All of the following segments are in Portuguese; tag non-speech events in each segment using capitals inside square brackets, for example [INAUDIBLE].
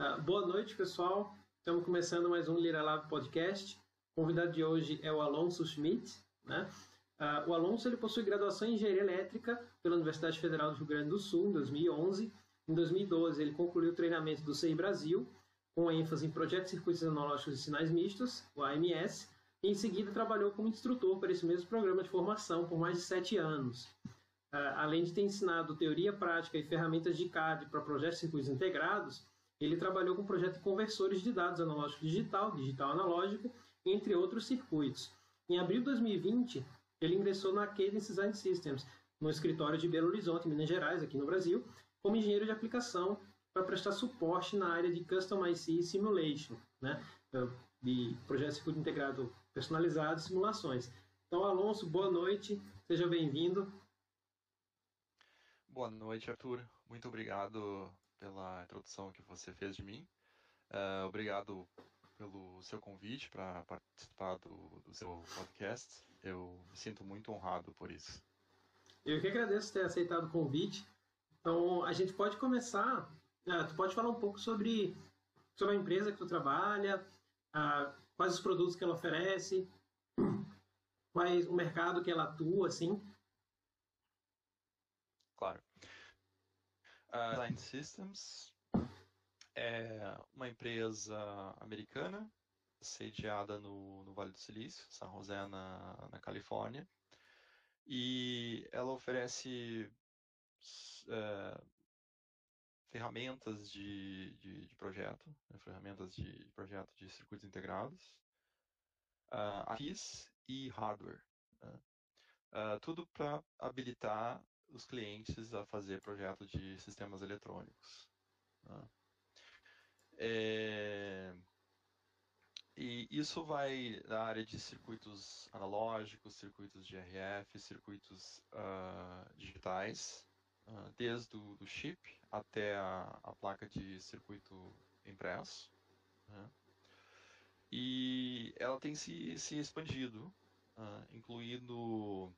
Uh, boa noite, pessoal. Estamos começando mais um Lira Lab Podcast. O convidado de hoje é o Alonso Schmidt. Né? Uh, o Alonso ele possui graduação em Engenharia Elétrica pela Universidade Federal do Rio Grande do Sul, em 2011. Em 2012, ele concluiu o treinamento do CEI Brasil, com ênfase em Projetos Circuitos Analógicos de Sinais Mistos, o AMS, e em seguida trabalhou como instrutor para esse mesmo programa de formação por mais de sete anos. Uh, além de ter ensinado teoria prática e ferramentas de CAD para projetos de circuitos integrados, ele trabalhou com o projeto de conversores de dados analógico digital, digital analógico, entre outros circuitos. Em abril de 2020, ele ingressou na Cadence Design Systems, no escritório de Belo Horizonte, Minas Gerais, aqui no Brasil, como engenheiro de aplicação para prestar suporte na área de Custom IC Simulation, né? de projeto de circuito integrado personalizado e simulações. Então, Alonso, boa noite, seja bem-vindo. Boa noite, Arthur. Muito obrigado pela introdução que você fez de mim. Uh, obrigado pelo seu convite para participar do, do, seu podcast. Eu me sinto muito honrado por isso. Eu que agradeço ter aceitado o convite. Então, a gente pode começar. Uh, tu pode falar um pouco sobre, sobre a empresa que tu trabalha, uh, quais os produtos que ela oferece, [CLEARS THROAT] quais o mercado que ela atua, assim. Claro. A Design Systems é uma empresa americana sediada no, no Vale do Silício, San José, na, na Califórnia. E ela oferece é, ferramentas de, de, de projeto, né, ferramentas de projeto de circuitos integrados, uh, APIs e hardware. Né, uh, tudo para habilitar os clientes a fazer projeto de sistemas eletrônicos. Né? É... E isso vai na área de circuitos analógicos, circuitos de RF, circuitos uh, digitais, uh, desde o do chip até a, a, placa de circuito impresso. Né? E ela tem se, se expandido, uh, incluindo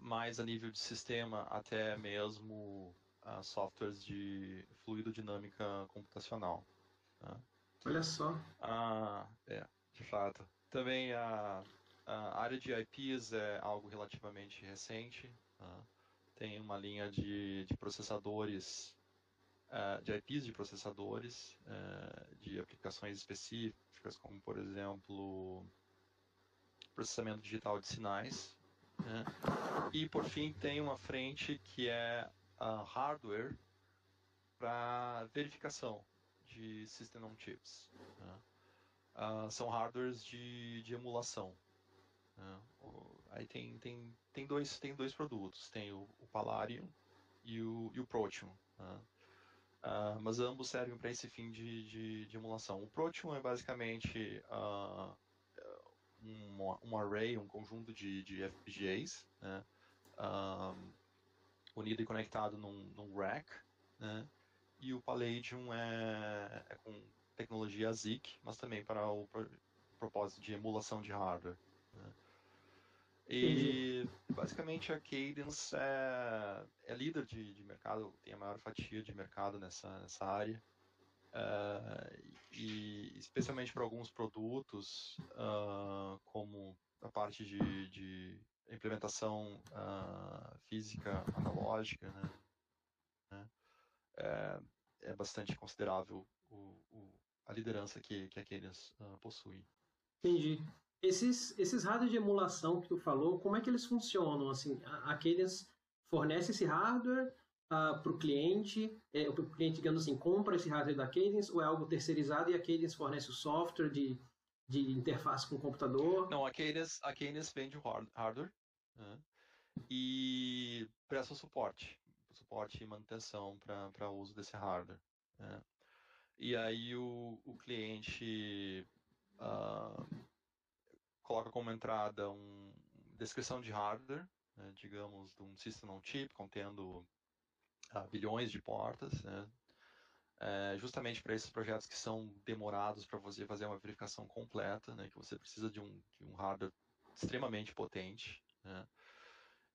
mais a nível de sistema, até mesmo uh, softwares de fluido dinâmica computacional. Tá? Olha só. Ah, é, de fato. Também a, a, área de IPs é algo relativamente recente. Tá? Tem uma linha de, de processadores, uh, de IPs de processadores, uh, de aplicações específicas, como por exemplo processamento digital de sinais, né? E por fim tem uma frente que é hardware para verificação de System on Chips. Né? Uh, são hardwares de, de emulação. Né? Aí tem, tem, tem, dois, tem dois produtos, tem o, o Palladium e o, e o Protium. Uh, mas ambos servem para esse fim de, de, de, emulação. O Protium é basicamente uh, um, um array, um conjunto de, de FPGAs, né, um, unido e conectado num, num rack, né, e o Palladium é, é com tecnologia ASIC, mas também para o propósito de emulação de hardware. Né. E basicamente a Cadence é, é líder de, de mercado, tem a maior fatia de mercado nessa, nessa área. Uh, e especialmente para alguns produtos, uh, como a parte de, de implementação uh, física analógica, né? É, é, bastante considerável o, o, a liderança que, que a Cadence possui. Entendi. Esses, esses hardware de emulação que tu falou, como é que eles funcionam? Assim, a, a fornece esse hardware uh, ah, para o cliente, é, o cliente, digamos assim, compra esse hardware da Cadence ou é algo terceirizado e a Cadence fornece o software de, de interface com o computador? Não, a Cadence, a Cadence vende o hardware né, e presta suporte, suporte e manutenção para o uso desse hardware. Né. E aí o, o cliente uh, coloca como entrada uma descrição de hardware, né, digamos, de um System on Chip contendo a bilhões de portas, né? É, justamente para esses projetos que são demorados para você fazer uma verificação completa, né? que você precisa de um, de um hardware extremamente potente. Né?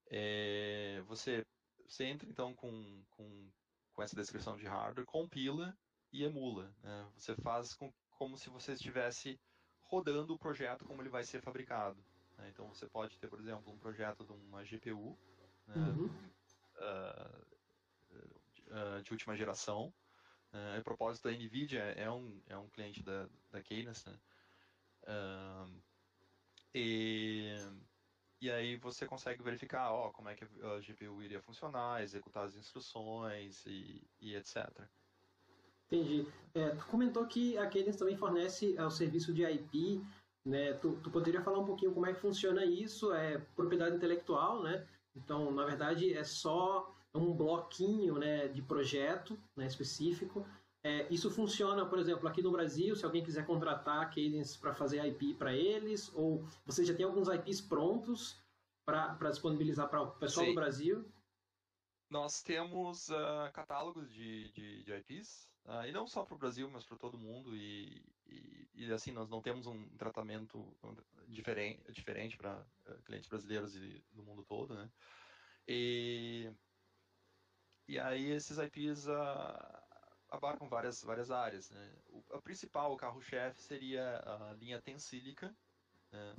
É, você, você entra então com, com, com essa descrição de hardware, compila e emula. Né? Você faz com, como se você estivesse rodando o projeto como ele vai ser fabricado. Né? Então você pode ter, por exemplo, um projeto de uma GPU né? uhum. uh, uh, de última geração. Uh, a propósito, a NVIDIA é um, é um cliente da, da Cadence. Né? e, e aí você consegue verificar ó, como é que a GPU iria funcionar, executar as instruções e, e etc. Entendi. É, tu comentou que a Cadence também fornece é, o serviço de IP, né? Tu, tu, poderia falar um pouquinho como é que funciona isso? É propriedade intelectual, né? Então, na verdade, é só um bloquinho né, de projeto né, específico. É, isso funciona, por exemplo, aqui no Brasil, se alguém quiser contratar a Cadence para fazer IP para eles, ou você já tem alguns IPs prontos para disponibilizar para o pessoal Sim. do Brasil? Nós temos uh, catálogos de, de, de IPs Uh, e não só para o Brasil, mas para todo mundo. E, e, e, assim, nós não temos um tratamento diferente, diferente para uh, clientes brasileiros e do mundo todo, né? E, e aí esses IPs ah, abarcam várias, várias áreas, né? O, a principal, o carro-chefe, seria a linha Tensilica, né?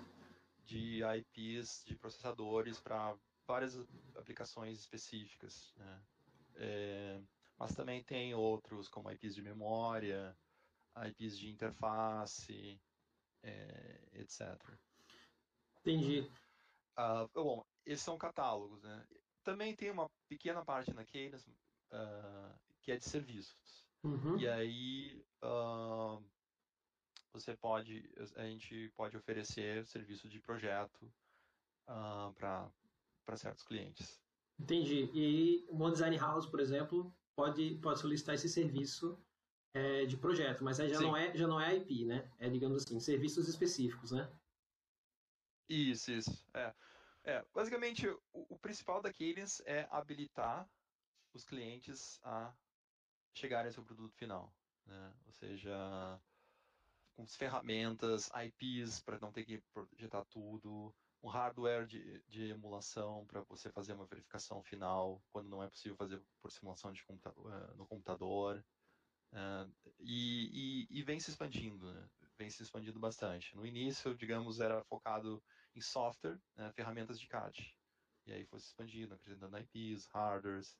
de IPs de processadores para várias aplicações específicas, né? É, mas também tem outros, como IPs de memória, IPs de interface, é, etc. Entendi. Uh, bom, esses são catálogos, né? Também tem uma pequena parte na Cadence uh, que é de serviços. Uhum. E aí uh, você pode, a gente pode oferecer serviço de projeto para certos clientes. Entendi. E o One Design House, por exemplo, pode, pode solicitar esse serviço é, de projeto, mas aí já não, é, já não é IP, né? É, digamos assim, serviços específicos, né? Isso, isso. É. É, basicamente, o, o principal da Cadence é habilitar os clientes a chegarem ao seu produto final. Né? Ou seja, com ferramentas, IPs para não ter que projetar tudo, um hardware de, de emulação para você fazer uma verificação final, quando não é possível fazer por simulação de uh, no computador. Uh, e, e, e, vem se expandindo, né? vem se expandindo bastante. No início, digamos, era focado em software, né? ferramentas de CAD. E aí foi se expandindo, acrescentando IPs, hardwares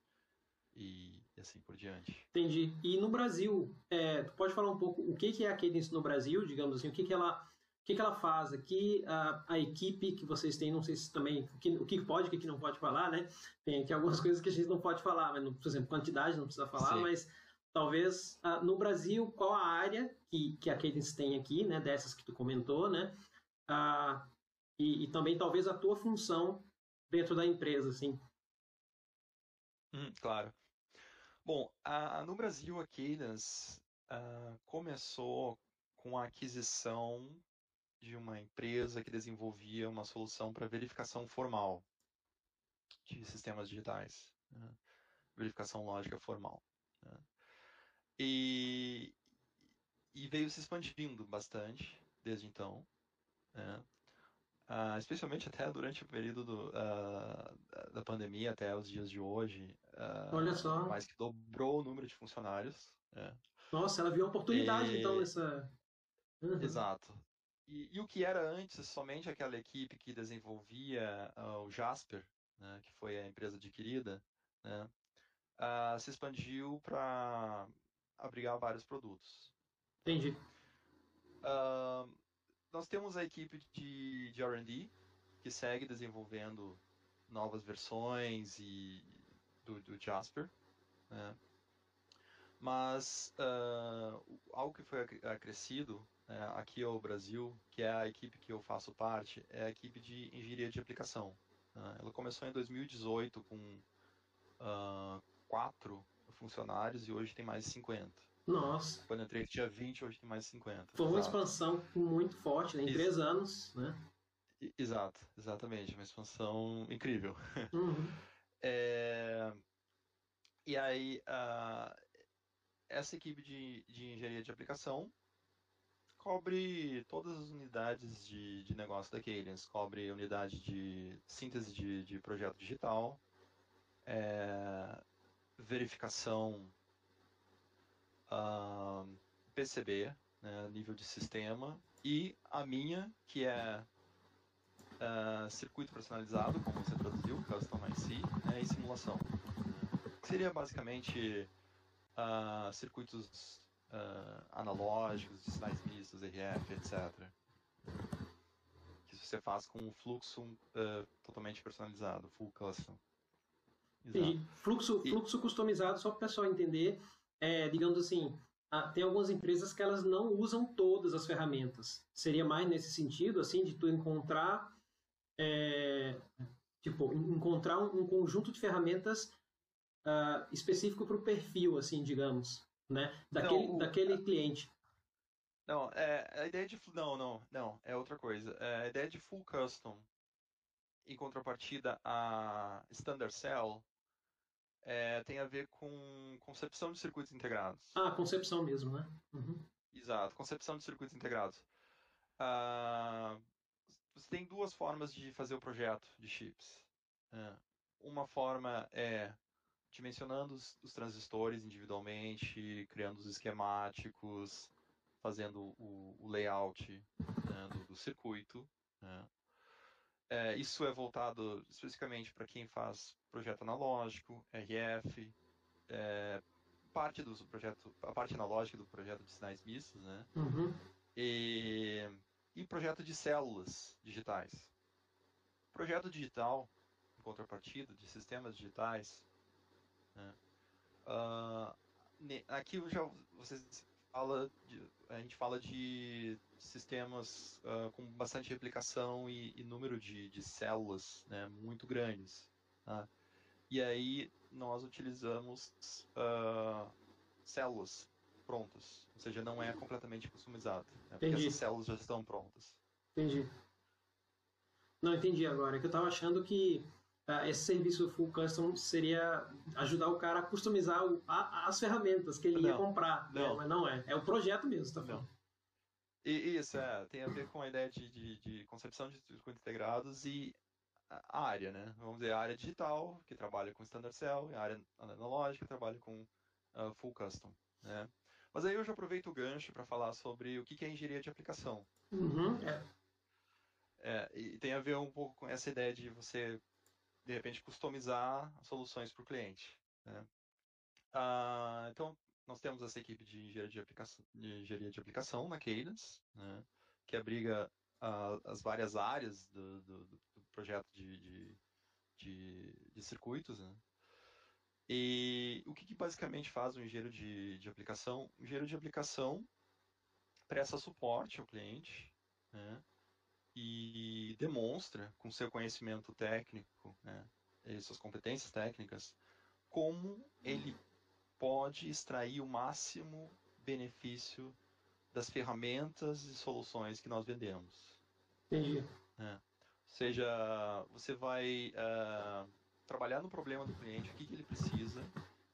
e, e assim por diante. Entendi. E no Brasil, é, tu pode falar um pouco o que, que é a Cadence no Brasil, digamos assim, o que, que ela que, que ela faz aqui? A, a, equipe que vocês têm, não sei se também o que, o que pode, o que não pode falar, né? Tem aqui algumas [LAUGHS] coisas que a gente não pode falar, mas, por exemplo, quantidade não precisa falar, Sim. mas talvez uh, no Brasil, qual a área que, que a Cadence tem aqui, né? Dessas que tu comentou, né? Uh, e, e, também talvez a tua função dentro da empresa, assim. Hum, claro. Bom, no Brasil, a Cadence uh, começou com a aquisição de uma empresa que desenvolvia uma solução para verificação formal de sistemas digitais, né? verificação lógica formal. Né? E, e, veio se expandindo bastante desde então, né? Uh, especialmente até durante o período do, uh, da pandemia até os dias de hoje. Uh, Olha só. Mais que dobrou o número de funcionários. Né? Nossa, ela viu oportunidade e... então nessa. Uhum. Exato. E, e, o que era antes somente aquela equipe que desenvolvia o Jasper, né, que foi a empresa adquirida, né, se expandiu para abrigar vários produtos. Entendi. Uh, nós temos a equipe de, de R&D que segue desenvolvendo novas versões e do, do Jasper, né? mas algo que foi acrescido é, aqui ao Brasil, que é a equipe que eu faço parte, é a equipe de engenharia de aplicação. Uh, ela começou em 2018 com uh, quatro funcionários e hoje tem mais de 50. Nossa. Quando eu entrei tinha 20, hoje tem mais de 50. Foi uma Exato. expansão muito forte, né? em Ex três anos, né? Exato, exatamente, uma expansão incrível. [LAUGHS] Uhum. é... E aí, essa equipe de, de engenharia de aplicação cobre todas as unidades de, de negócio da Cadence. Cobre unidade de síntese de, de projeto digital, é, verificação uh, PCB, né, nível de sistema, e a minha, que é uh, circuito personalizado, como você traduziu, Custom IC, né, e simulação. Seria basicamente uh, circuitos uh, analógicos, de sinais mistos, RF, etc. Que você faz com um fluxo totalmente personalizado, full custom. Fluxo, e... fluxo customizado, só para o pessoal entender, é, digamos assim, tem algumas empresas que elas não usam todas as ferramentas. Seria mais nesse sentido, assim, de tu encontrar, é, tipo, encontrar um, um, conjunto de ferramentas uh, específico para o perfil, assim, digamos, né, daquele, não, daquele é cliente. Não, é, a ideia de não, não, não, é outra coisa. É, a ideia de full custom, em contrapartida a standard cell, é, tem a ver com concepção de circuitos integrados. Ah, concepção mesmo, né? Uhum. Exato, concepção de circuitos integrados. Ah, você tem duas formas de fazer o projeto de chips. É, uma forma é dimensionando os, os, transistores individualmente, criando os esquemáticos, fazendo o, o layout né, do, do, circuito. Né? É, isso é voltado especificamente para quem faz projeto analógico, RF, é, parte do projeto, a parte analógica do projeto de sinais mistos, né? Uhum. E, e projeto de células digitais. Projeto digital, em contrapartida, de sistemas digitais. Né? Uh, aqui já vocês fala de, a gente fala de sistemas uh, com bastante replicação e, e número de, de, células né, muito grandes. Tá? E aí nós utilizamos uh, células prontas, ou seja, não é completamente customizado, né, porque essas células já estão prontas. Entendi. Não, entendi agora. É que eu estava achando que esse serviço full custom seria ajudar o cara a customizar o, a, as ferramentas que ele não, ia comprar. Né? Não. Né? Mas não é. É o projeto mesmo, tá falando. E, isso, é, tem a ver com a ideia de, de, de concepção de circuitos integrados e a área, né? Vamos dizer, a área digital, que trabalha com standard cell, e a área analógica, que trabalha com uh, full custom, né? Mas aí eu já aproveito o gancho para falar sobre o que é engenharia de aplicação. Uhum, é. É, e tem a ver um pouco com essa ideia de você, de repente, customizar soluções para o cliente. Né? Ah, então, nós temos essa equipe de engenharia de aplicação, de engenharia de aplicação na Cadence, né, que abriga uh, as várias áreas do, do, do projeto de, de, de, de circuitos. Né. E o que, que, basicamente faz o engenheiro de, de aplicação? O engenheiro de aplicação presta suporte ao cliente né, e demonstra com seu conhecimento técnico né, e suas competências técnicas como ele pode extrair o máximo benefício das ferramentas e soluções que nós vendemos. Entendi. É. Ou seja, você vai uh, trabalhar no problema do cliente, o que, que ele precisa,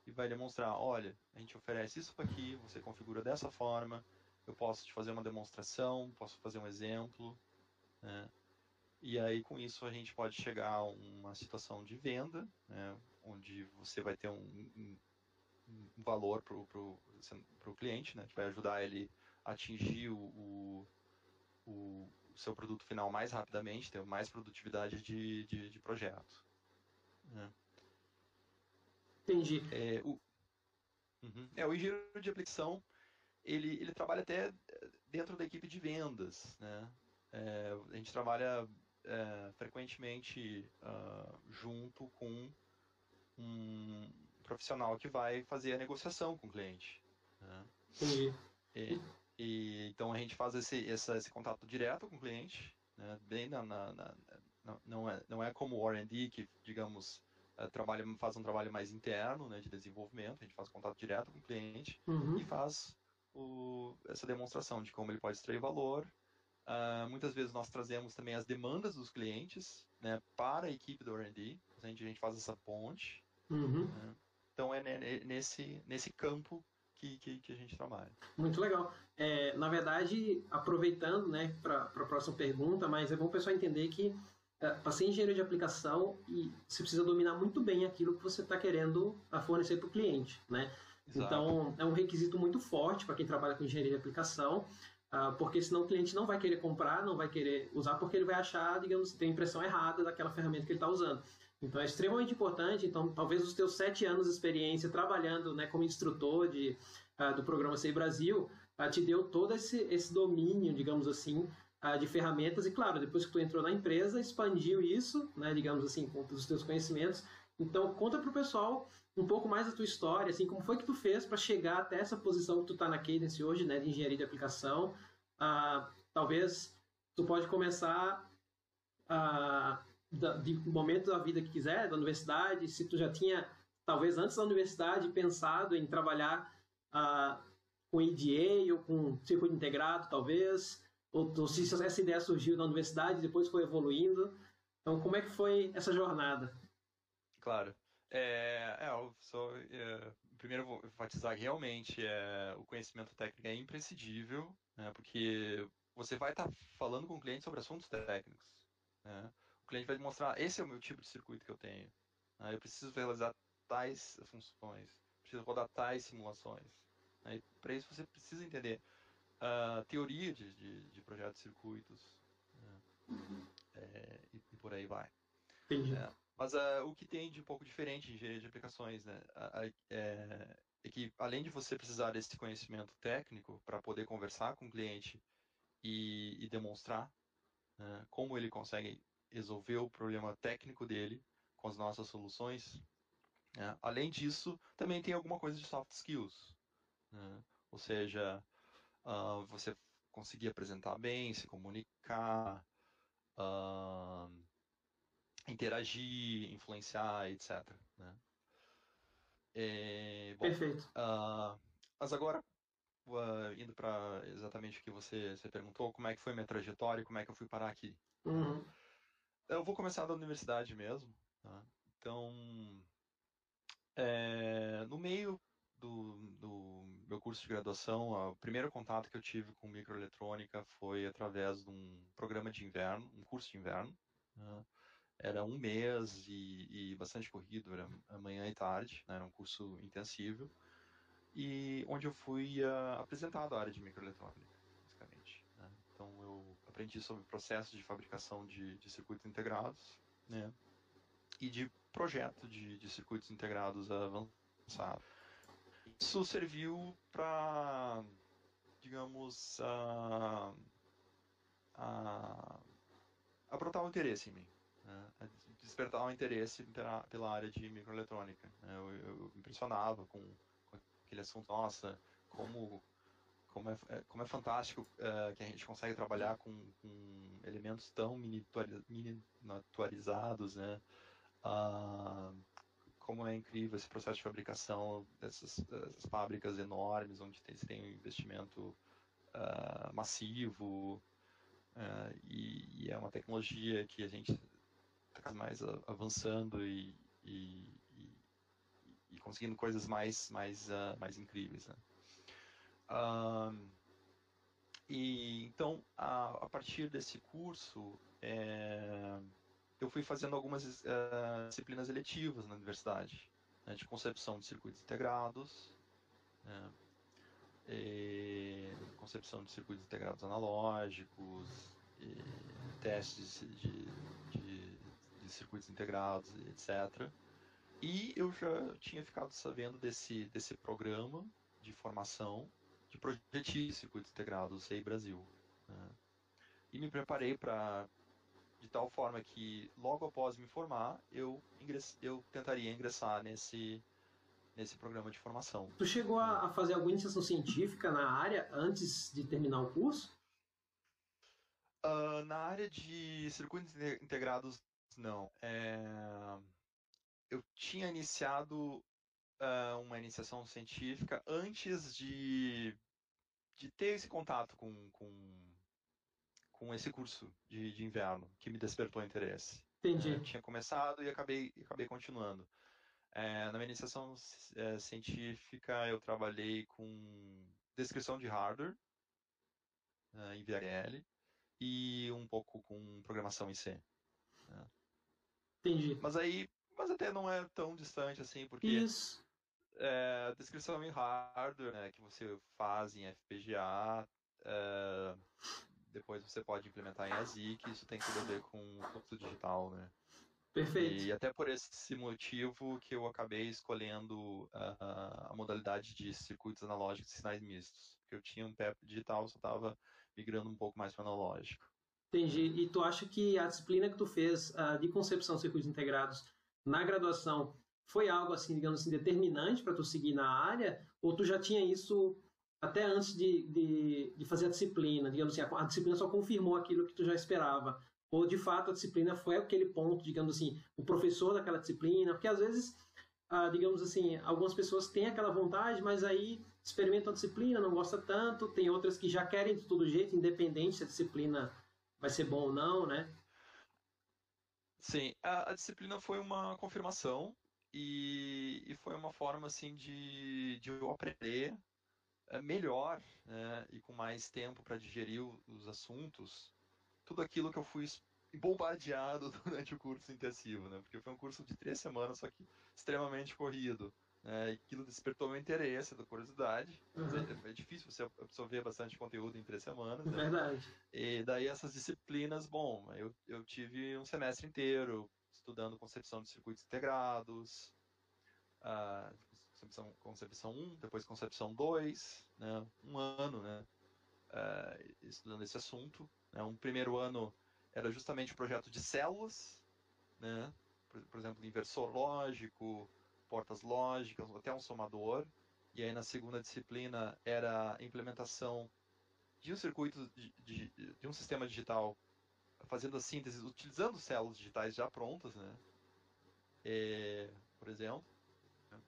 e vai demonstrar, olha, a gente oferece isso aqui, você configura dessa forma, eu posso te fazer uma demonstração, posso fazer um exemplo, né? E aí, com isso, a gente pode chegar a uma situação de venda, né? onde você vai ter um, um valor para o cliente, né, que vai ajudar ele a atingir o, o, o, seu produto final mais rapidamente, ter mais produtividade de, de, de projeto. Né. Entendi. É, o, uhum, é, o engenheiro de aplicação, ele, ele trabalha até dentro da equipe de vendas, né? É, a gente trabalha é, frequentemente uh, junto com um, profissional que vai fazer a negociação com o cliente. Né? E, e, então a gente faz esse, esse, esse contato direto com o cliente, né? bem na, na, na, não, é, não é como o R&D que, digamos, uh, trabalha, faz um trabalho mais interno né, de desenvolvimento, a gente faz contato direto com o cliente uhum. e faz o, essa demonstração de como ele pode extrair valor. Uh, muitas vezes nós trazemos também as demandas dos clientes né, para a equipe do R&D, a gente, a gente faz essa ponte. Uhum. Né? Então é nesse, nesse campo que, que, que a gente trabalha. Muito legal. É, na verdade, aproveitando né, para a próxima pergunta, mas é bom o pessoal entender que é, para ser engenheiro de aplicação, e você precisa dominar muito bem aquilo que você está querendo fornecer para o cliente. Né? Exato. Então, é um requisito muito forte para quem trabalha com engenharia de aplicação, porque senão o cliente não vai querer comprar, não vai querer usar, porque ele vai achar, digamos, tem impressão errada daquela ferramenta que ele está usando. Então, é extremamente importante. Então, talvez os teus sete anos de experiência trabalhando né, como instrutor de, uh, do programa Sei Brasil uh, te deu todo esse, esse domínio, digamos assim, de ferramentas e claro depois que tu entrou na empresa expandiu isso né digamos assim com os teus conhecimentos então conta para o pessoal um pouco mais da tua história, assim, como foi que tu fez para chegar até essa posição que tu está na Cadence hoje, né, de engenharia de aplicação. Ah, talvez tu pode começar ah, de momento da vida que quiser, da universidade, se tu já tinha, talvez antes da universidade, pensado em trabalhar ah, com EDA ou com circuito integrado, talvez, ou, ou se essa ideia surgiu na universidade depois foi evoluindo. Então, como é que foi essa jornada? Claro. É, é eu só, é, primeiro vou enfatizar que realmente é, o conhecimento técnico é imprescindível, né, porque você vai estar tá falando com o cliente sobre assuntos técnicos. Né? O cliente vai demonstrar, esse é o meu tipo de circuito que eu tenho. Né? Eu preciso realizar tais funções, preciso rodar tais simulações. Né? Para isso você precisa entender a teoria de, de, de projetos de circuitos. Né? Uhum. É, e, e, por aí vai. Entendi. É, mas uh, o que tem de um pouco diferente em engenharia de aplicações, né, é, é, que além de você precisar desse conhecimento técnico para poder conversar com o cliente e, e demonstrar né, como ele consegue resolver o problema técnico dele com as nossas soluções, né, além disso, também tem alguma coisa de soft skills, né, ou seja, uh, você conseguir apresentar bem, se comunicar, uh, interagir, influenciar, etc. Né? É, bom, Perfeito. Uh, mas agora, uh, indo para exatamente o que você, você perguntou, como é que foi minha trajetória, como é que eu fui parar aqui. Uhum. Eu vou começar da universidade mesmo. Tá? Então, é, no meio do, do, meu curso de graduação, o primeiro contato que eu tive com microeletrônica foi através de um programa de inverno, um curso de inverno. Né? Era um mês e, e bastante corrido, era manhã e tarde, né, era um curso intensivo, e onde eu fui uh, apresentado à área de microeletrônica, basicamente. Né? Então eu aprendi sobre processos de fabricação de, de circuitos integrados, né, e de projeto de, de circuitos integrados avançados. Isso serviu para, digamos, uh, uh, a brotar o interesse em mim né, despertar um interesse pela, pela área de microeletrônica. Né. Eu, eu me impressionava com, com, aquele assunto, nossa, como, como, é, é como é fantástico uh, que a gente consegue trabalhar com, com elementos tão miniaturizados, né? Uh, como é incrível esse processo de fabricação dessas, dessas fábricas enormes, onde tem, tem um investimento uh, massivo, Uh, e, e, é uma tecnologia que a gente mais avançando e, e, e, conseguindo coisas mais, mais, uh, mais incríveis. Né? Uh, e então, a, a, partir desse curso, é, eu fui fazendo algumas uh, disciplinas eletivas na universidade, né, de concepção de circuitos integrados, né, concepção de circuitos integrados analógicos, testes de, de circuitos integrados, etc. E eu já tinha ficado sabendo desse, desse programa de formação de projetistas de circuitos integrados SEI Brasil. Né? E me preparei para de tal forma que logo após me formar eu ingress, eu tentaria ingressar nesse nesse programa de formação. Tu chegou a, a fazer alguma iniciação científica na área antes de terminar o curso? Uh, na área de circuitos integrados não. É... Eu tinha iniciado uh, uma iniciação científica antes de, de ter esse contato com, com, com esse curso de, de inverno, que me despertou interesse. Entendi. É, tinha começado e acabei, acabei continuando. É, na minha iniciação é, científica, eu trabalhei com descrição de hardware em VHL e um pouco com programação em C. Entendi. Mas aí, mas até não é tão distante assim, porque Isso. é, descrição em hardware, né, que você faz em FPGA, é, depois você pode implementar em ASIC, isso tem tudo a ver com fluxo digital, né? Perfeito. E até por esse motivo que eu acabei escolhendo a, a modalidade de circuitos analógicos e sinais mistos. Porque eu tinha um pé digital, só estava migrando um pouco mais para analógico. Entendi. E tu acha que a disciplina que tu fez uh, de concepção de circuitos integrados na graduação foi algo assim, digamos assim, determinante para tu seguir na área? Ou tu já tinha isso até antes de, de, de, fazer a disciplina? Digamos assim, a, a disciplina só confirmou aquilo que tu já esperava? Ou de fato a disciplina foi aquele ponto, digamos assim, o professor daquela disciplina? Porque às vezes, uh, digamos assim, algumas pessoas têm aquela vontade, mas aí experimentam a disciplina, não gosta tanto, tem outras que já querem de todo jeito, independente se a disciplina vai ser bom ou não, né? Sim, a, a disciplina foi uma confirmação e, e, foi uma forma assim de, de eu aprender é, melhor né, e com mais tempo para digerir os assuntos, tudo aquilo que eu fui bombardeado [LAUGHS] durante o curso intensivo, né? Porque foi um curso de três semanas, só que extremamente corrido. Né? Aquilo despertou meu interesse, da curiosidade. Uhum. É, é, difícil você absorver bastante conteúdo em três semanas. Né? Verdade. E daí essas disciplinas, bom, eu, eu tive um semestre inteiro estudando concepção de circuitos integrados, uh, concepção, concepção 1, depois concepção 2, né? um ano né? Uh, estudando esse assunto. Né? Um primeiro ano era justamente o projeto de células, né? por, por exemplo, inversor lógico, portas lógicas, até um somador. E aí na segunda disciplina era a implementação de um circuito de, de, de um sistema digital fazendo a síntese utilizando células digitais já prontas, né? É, por exemplo.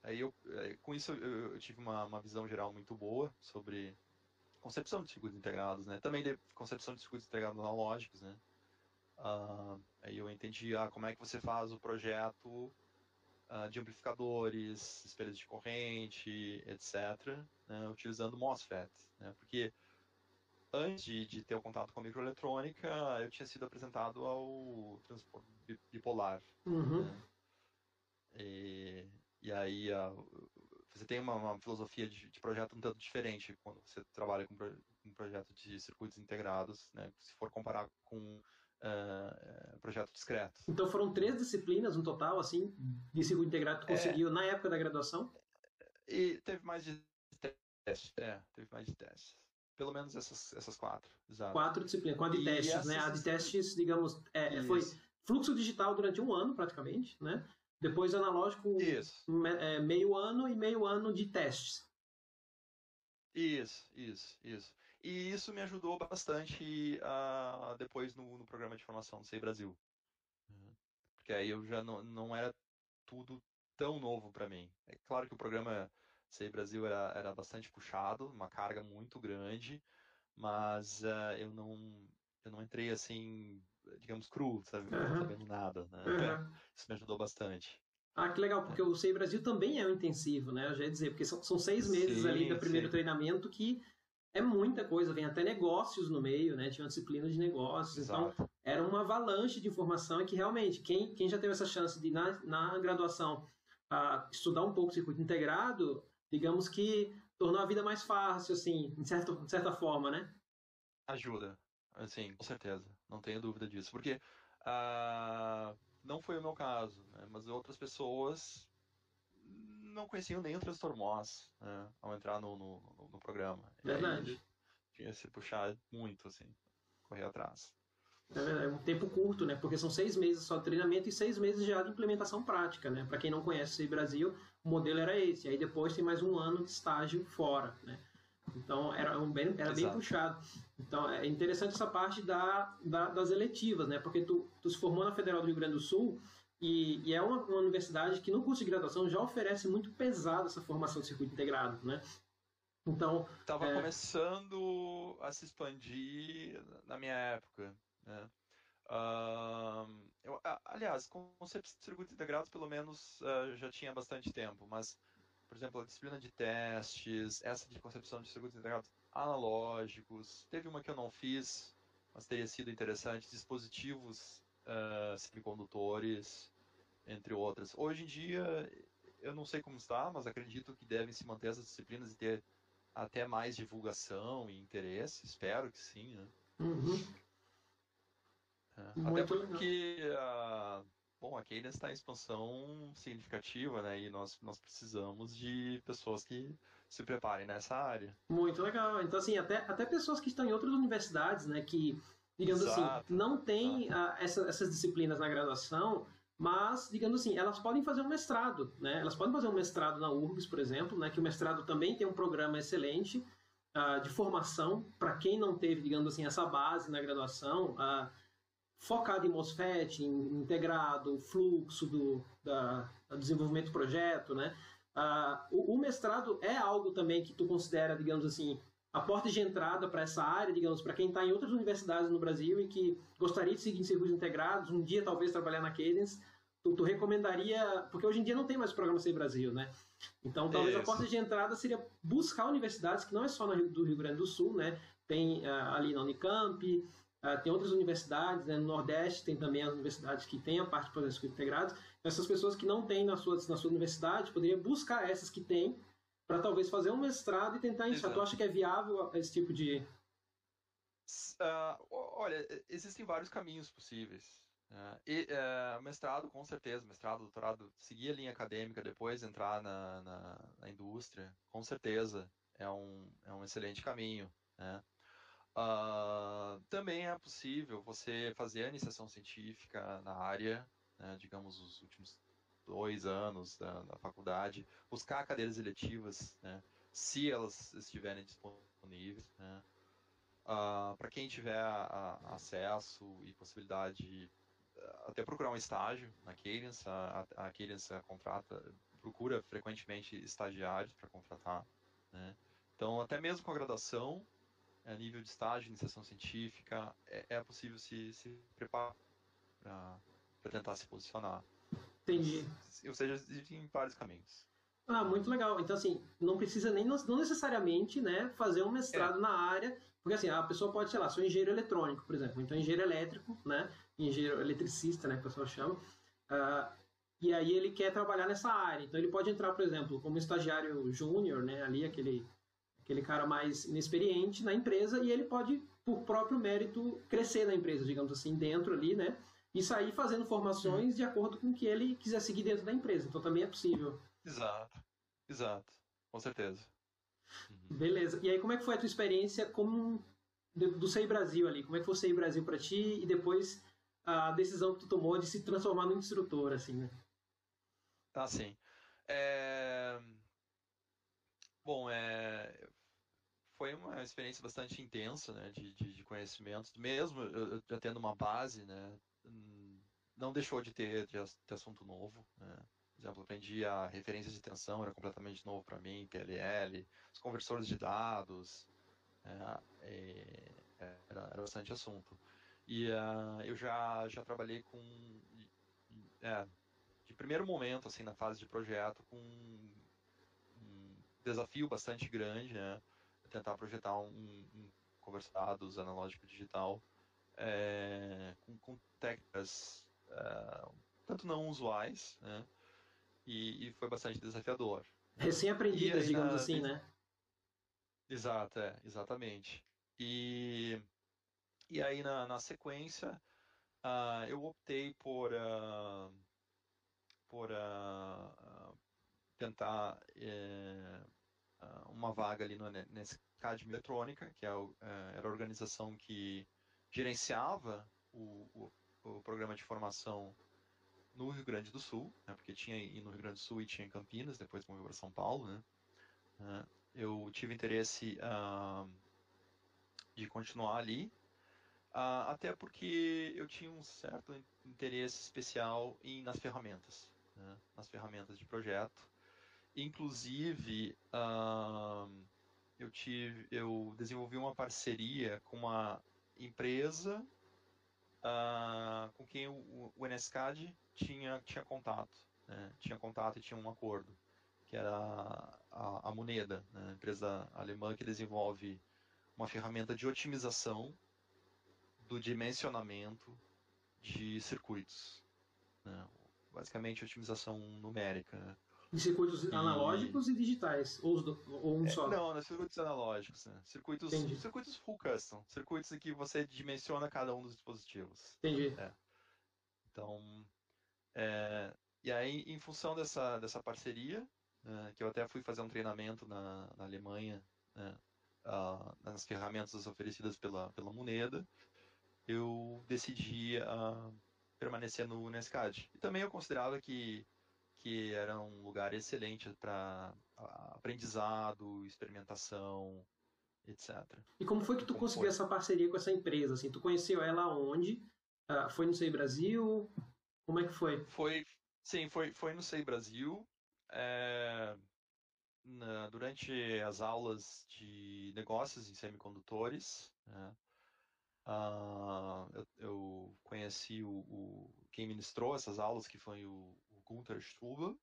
Aí eu, é, com isso eu, eu tive uma, uma, visão geral muito boa sobre concepção de circuitos integrados, né? Também de concepção de circuitos integrados analógicos, né? Uh, aí eu entendi ah, como é que você faz o projeto uh, de amplificadores, espelhos de corrente, etc., né, utilizando MOSFET. Né, porque antes de, de, ter o contato com a microeletrônica, eu tinha sido apresentado ao transporte bipolar. Uhum. Né, e, e, aí uh, você tem uma, uma filosofia de, de, projeto um tanto diferente quando você trabalha com um projeto de circuitos integrados, né, se for comparar com uh, projeto discreto. Então foram três disciplinas no total, assim, de circuito integrado que tu é. conseguiu é, na época da graduação? E teve mais de testes, é, teve mais de testes. Pelo menos essas, essas quatro, exato. Quatro disciplinas, com a de e testes, essas... né? A de testes, digamos, é, foi fluxo digital durante um ano, praticamente, né? Depois analógico, me, é, meio ano e meio ano de testes. Isso, isso, isso. E isso me ajudou bastante uh, depois no, no, programa de formação do SEI Brasil. Uhum. Porque aí eu já não, não era tudo tão novo para mim. É claro que o programa SEI Brasil era, era bastante puxado, uma carga muito grande, mas uh, eu, não, eu não entrei assim, digamos, cru, sabe? Uhum. Não sabendo nada. Né? Uhum. [LAUGHS] Isso me ajudou bastante. Ah, que legal, porque o SEI Brasil também é um intensivo, né? Eu já ia dizer, porque são, são seis meses sim, ali do primeiro sim. treinamento que é muita coisa, vem até negócios no meio, né? Tinha uma disciplina de negócios, então Exato. então era uma avalanche de informação e que realmente, quem, quem já teve essa chance de, na, na graduação, uh, estudar um pouco o circuito integrado, digamos que tornou a vida mais fácil, assim, de, certo, de certa forma, né? Ajuda, assim, com certeza, não tenho dúvida disso, porque uh, não foi o meu caso, né? mas outras pessoas não conheciam nem o Transtor Moss né, ao entrar no, no, no programa. Verdade. tinha se puxar muito, assim, correr atrás. É verdade, é um tempo curto, né? Porque são seis meses só de treinamento e seis meses já de implementação prática, né? Para quem não conhece o Brasil, o modelo era esse. Aí depois tem mais um ano de estágio fora, né? Então era, um bem, era bem puxado. Então é interessante essa parte da, da, das eletivas, né? Porque tu, tu se formou na Federal do Rio Grande do Sul e, e é uma, uma, universidade que no curso de graduação já oferece muito pesado essa formação de circuito integrado, né? Então estava é... começando a se expandir na minha época, né? Uh, eu, aliás, conceitos de circuitos integrados pelo menos uh, já tinha bastante tempo, mas por exemplo, a disciplina de testes, essa de concepção de circuitos integrados analógicos, teve uma que eu não fiz, mas teria sido interessante, dispositivos uh, semicondutores, entre outras. Hoje em dia, eu não sei como está, mas acredito que devem se manter essas disciplinas e ter até mais divulgação e interesse. Espero que sim, né? Uhum. É, até porque uh, bom, a Cadence está em expansão significativa, né? E nós, nós precisamos de pessoas que se preparem nessa área. Muito legal. Então, assim, até, até pessoas que estão em outras universidades, né? Que, digamos assim, exato, assim, não têm uh, essa, essas disciplinas na graduação, mas, digamos assim, elas podem fazer um mestrado, né? Elas podem fazer um mestrado na URGS, por exemplo, né? Que o mestrado também tem um programa excelente uh, de formação para quem não teve, digamos assim, essa base na graduação. Uh, focado em MOSFET, em integrado, fluxo do da, do desenvolvimento do projeto, né? Ah, o, o, mestrado é algo também que tu considera, digamos assim, a porta de entrada para essa área, digamos, para quem está em outras universidades no Brasil e que gostaria de seguir em circuitos integrados, um dia talvez trabalhar na Cadence, tu, tu recomendaria, porque hoje em dia não tem mais programa Sem Brasil, né? Então, talvez a porta de entrada seria buscar universidades que não é só no, do Rio Grande do Sul, né? Tem uh, ali na Unicamp, Uh, tem outras universidades, né? no Nordeste tem também as universidades que têm a parte de projetos integrados. Essas pessoas que não têm na sua, na sua universidade poderiam buscar essas que têm para talvez fazer um mestrado e tentar iniciar. Tu acha que é viável esse tipo de. Uh, olha, existem vários caminhos possíveis. Uh, e, uh, mestrado, com certeza, mestrado, doutorado, seguir a linha acadêmica, depois entrar na, na, na indústria, com certeza é um, é um excelente caminho. Né? Uh, também é possível você fazer a iniciação científica na área, né, digamos, os últimos dois anos da, da faculdade, buscar cadeiras eletivas, né, se elas estiverem disponíveis. Né. Uh, Para quem tiver a, a acesso e possibilidade, uh, até procurar um estágio na Cadence, a, a Cadence contrata, procura frequentemente estagiários para contratar. Né. Então, até mesmo com a graduação, a nível de estágio, iniciação científica, é, é possível se, se preparar para tentar se posicionar. Entendi. Ou seja, existem vários caminhos. Ah, muito legal. Então, assim, não precisa nem, não necessariamente, né, fazer um mestrado é. na área, porque, assim, a pessoa pode, sei lá, sou engenheiro eletrônico, por exemplo, então engenheiro elétrico, né, engenheiro eletricista, né, que o pessoal chama, uh, e aí ele quer trabalhar nessa área. Então, ele pode entrar, por exemplo, como estagiário júnior, né, ali, aquele aquele cara mais inexperiente na empresa e ele pode, por próprio mérito, crescer na empresa, digamos assim, dentro ali, né? E sair fazendo formações de acordo com o que ele quiser seguir dentro da empresa. Então também é possível. Exato, exato, com certeza. Uhum. Beleza. E aí, como é que foi a tua experiência como do SEI Brasil ali? Como é que foi o SEI Brasil para ti e depois a decisão que tu tomou de se transformar no instrutor, assim, né? Ah, sim. É... Bom, é foi uma experiência bastante intensa, né, de, de, de conhecimentos, mesmo eu, já tendo uma base, né, hum, não deixou de ter, de, ter assunto novo, né. Por exemplo, aprendi a referência de tensão, era completamente novo para mim, PLL, os conversores de dados, é, é, era, era, bastante assunto. E uh, eu já, já trabalhei com, é, de primeiro momento, assim, na fase de projeto, com um desafio bastante grande, né, tentar projetar um, um conversados analógico digital é, com, com, técnicas é, tanto não usuais, né? E, e, foi bastante desafiador. Recém-aprendidas, digamos na, assim, né? Exato, é, exatamente. E, e aí na, na sequência uh, eu optei por, uh, por uh, tentar eh, uma vaga ali no, nesse CAD Eletrônica, que é é, era a organização que gerenciava o, o, o, programa de formação no Rio Grande do Sul, né, porque tinha no Rio Grande do Sul e tinha em Campinas, depois moveu para São Paulo. Né, uh, eu tive interesse uh, de continuar ali, uh, até porque eu tinha um certo interesse especial em, nas ferramentas, né, nas ferramentas de projeto. Inclusive, uh, eu tive, eu desenvolvi uma parceria com uma empresa uh, com quem o, o NSCAD tinha, tinha contato, né? tinha contato e tinha um acordo, que era a, a Moneda, né? empresa alemã que desenvolve uma ferramenta de otimização do dimensionamento de circuitos, né? basicamente otimização numérica. De circuitos e... analógicos e digitais, ou, do, ou um é, só? Não, nos circuitos analógicos, né? Circuitos, circuitos full custom, circuitos em que você dimensiona cada um dos dispositivos. Entendi. É. Então, é, e aí, em função dessa, dessa parceria, né, que eu até fui fazer um treinamento na, na Alemanha, né, uh, nas ferramentas oferecidas pela, pela Moneda, eu decidi uh, permanecer no Nescad. E também eu considerava que, que era um lugar excelente para aprendizado, experimentação, etc. E como foi que tu como conseguiu foi? essa parceria com essa empresa? Assim, tu conheceu ela onde? Uh, foi no Sei Brasil? Como é que foi? Foi, sim, foi, foi no Sei Brasil. É, na, durante as aulas de negócios em semicondutores, né, uh, eu, eu, conheci o, o, quem ministrou essas aulas, que foi o, o Gunther Struber,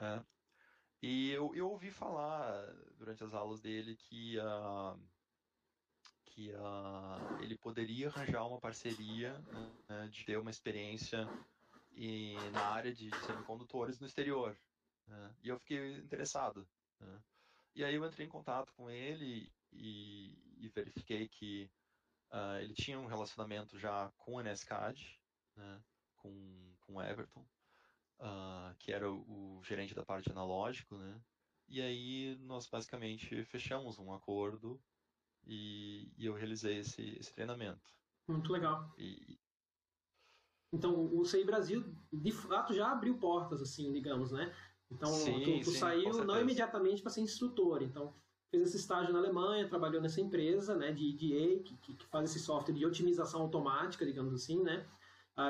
né, e eu, eu ouvi falar durante as aulas dele que, uh, que uh, ele poderia arranjar uma parceria né, de ter uma experiência e, na área de semicondutores no exterior. Né? E eu fiquei interessado. Né? E aí eu entrei em contato com ele e, e verifiquei que uh, ele tinha um relacionamento já com a NSCAD, né? com, com Everton, uh, que era o, o, gerente da parte analógico, né? E aí nós basicamente fechamos um acordo e, e eu realizei esse, esse treinamento. Muito legal. E, então, o CI Brasil, de fato, já abriu portas, assim, digamos, né? Então, sim, tu, tu sim, saiu não imediatamente para ser instrutor. Então, fez esse estágio na Alemanha, trabalhou nessa empresa, né, de EDA, que, que faz esse software de otimização automática, digamos assim, né,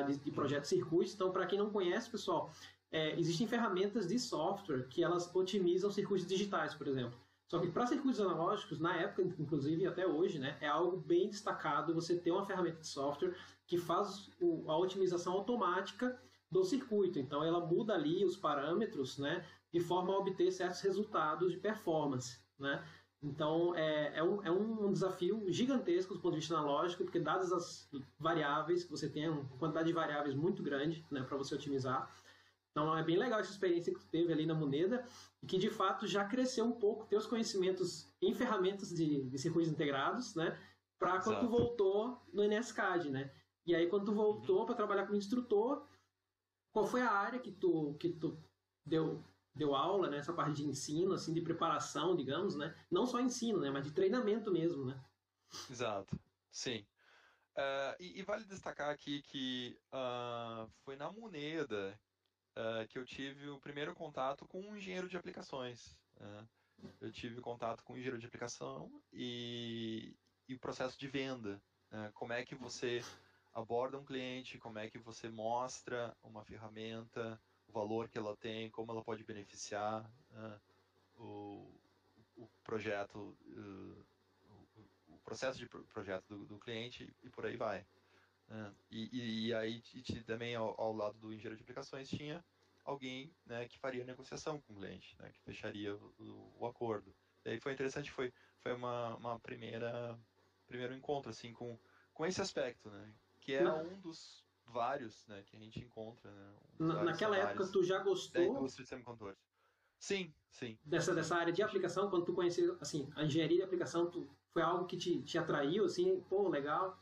de, de projetos circuitos. Então, para quem não conhece, pessoal, é, existem ferramentas de software que elas otimizam circuitos digitais, por exemplo. Só que para circuitos analógicos, na época, inclusive até hoje, né, é algo bem destacado você ter uma ferramenta de software que faz o, a otimização automática do circuito. Então ela muda ali os parâmetros, né, de forma a obter certos resultados de performance, né? Então é, é, um, é um desafio gigantesco do ponto de vista analógico, porque dadas as variáveis, que você tem uma quantidade de variáveis muito grande né, para você otimizar. Então é bem legal essa experiência que tu teve ali na Moneda e que de fato já cresceu um pouco teus conhecimentos em ferramentas de, de circuitos integrados, né? Para quando tu voltou no NSCAD, né? E aí quando tu voltou para trabalhar como instrutor, qual foi a área que tu, que tu deu, deu aula, né? Parte de ensino, assim, de preparação, digamos, né? Não só ensino, né? Mas de treinamento mesmo, né? Exato, sim. Uh, e, e, vale destacar aqui que uh, foi na Moneda uh, que eu tive o primeiro contato com um engenheiro de aplicações. Né? Eu tive contato com um engenheiro de aplicação e, e o processo de venda. Né? Como é que você aborda um cliente, como é que você mostra uma ferramenta, valor que ela tem, como ela pode beneficiar uh, o, o, projeto, uh, o, o, processo de projeto do, do, cliente e por aí vai. Uh, e, e, aí e também ao, ao, lado do engenheiro de aplicações tinha alguém né, que faria negociação com o cliente, né, que fecharia o, o acordo. E aí foi interessante, foi, foi uma, uma primeira primeiro encontro assim com, com esse aspecto, né, que é Na... um dos vários né, que a gente encontra. Né, Na, naquela época tu já gostou da indústria de semicondutores. Sim, sim. Dessa, dessa área de aplicação, quando tu conheceu, assim, a engenharia de aplicação, tu, foi algo que te, te atraiu, assim, pô, legal?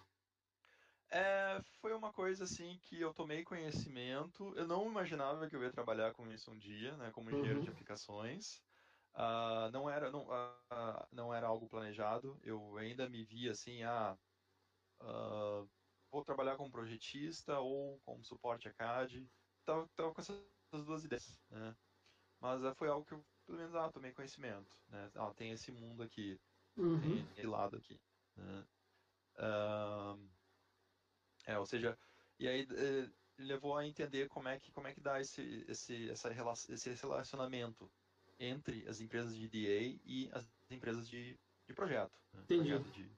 É, foi uma coisa assim que eu tomei conhecimento. Eu não imaginava que eu ia trabalhar com isso um dia, né, como engenheiro uhum. de aplicações. Uh, não era não, uh, não era algo planejado. Eu ainda me via assim, ah, uh, vou trabalhar como projetista ou como suporte a CAD. Tava, tava com essas duas ideias, né? Mas uh, foi algo que eu, pelo menos, ah, tomei conhecimento, né? Ah, tem esse mundo aqui, uhum. tem esse lado aqui, né? É, ou seja, e aí uh, levou a entender como é que, como é que dá esse, esse, essa, esse relacionamento entre as empresas de DA e as empresas de, de projeto, né? Entendi. projeto de,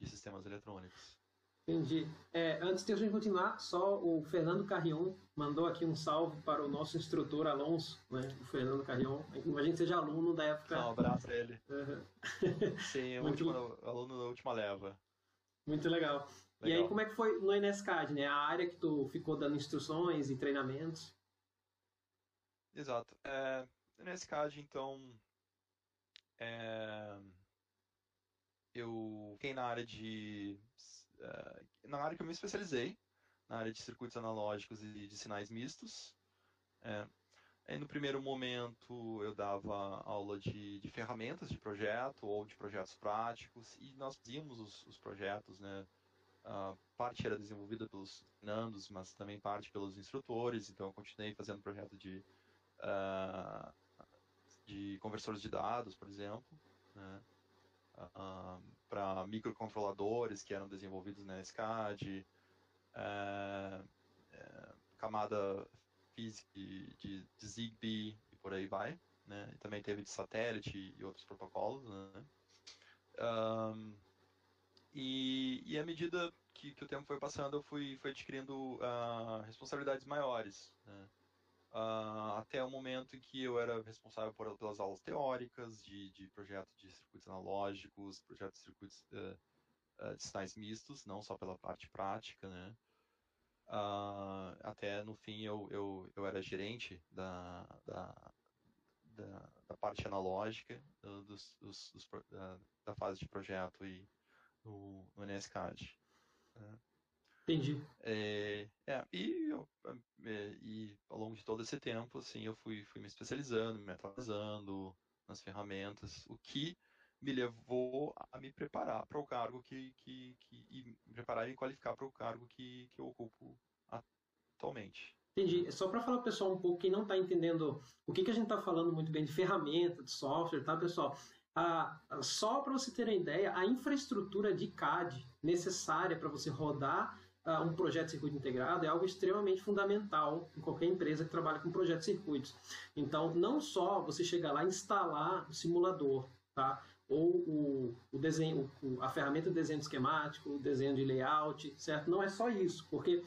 de sistemas eletrônicos. Entendi. É, antes de a gente continuar, só o Fernando Carrion mandou aqui um salve para o nosso instrutor Alonso, né? O Fernando Carrion. Imagina que seja aluno da época. Um abraço a ele. Uhum. [LAUGHS] Sim, [LAUGHS] o último, aluno da última leva. Muito legal. legal. E aí, como é que foi no NSCAD, né? A área que tu ficou dando instruções e treinamentos? exato. É, caso, então, é, eu fiquei na área de. Uh, na área que eu me especializei, na área de circuitos analógicos e de sinais mistos. É, Aí, no primeiro momento, eu dava aula de, de, ferramentas de projeto ou de projetos práticos e nós fazíamos os, os projetos, né? Uh, parte era desenvolvida pelos Nandos, mas também parte pelos instrutores, então eu continuei fazendo projeto de, uh, de conversores de dados, por exemplo, né? uh, para microcontroladores que eram desenvolvidos na SCAD, eh, eh, camada física de, de, Zigbee e por aí vai, né? E também teve de satélite e outros protocolos, né? Um, e, e à medida que, que, o tempo foi passando, eu fui, fui adquirindo uh, responsabilidades maiores, né? Uh, até o momento em que eu era responsável por, pelas aulas teóricas de, de projeto de circuitos analógicos, projeto de circuitos uh, uh, de sinais mistos, não só pela parte prática, né? Uh, até no fim eu, eu, eu era gerente da, da, da, da parte analógica dos, dos, dos, da, da, fase de projeto e no, no NSCAD. Né? Entendi. É, é, e, eu, é, e ao longo de todo esse tempo, assim, eu fui, fui me especializando, me atualizando nas ferramentas, o que me levou a me preparar para o cargo que, que, que e me preparar e me qualificar para o cargo que, que eu ocupo atualmente. Entendi. Só para falar para o pessoal um pouco que não está entendendo o que, que a gente está falando muito bem de ferramenta, de software, tá, pessoal? Ah, só para você ter uma ideia, a infraestrutura de CAD necessária para você rodar um projeto de circuito integrado é algo extremamente fundamental em qualquer empresa que trabalha com projeto de circuitos. Então, não só você chegar lá e instalar o simulador, tá? ou o, o desenho, o, a ferramenta de desenho esquemático, o desenho de layout, certo? Não é só isso, porque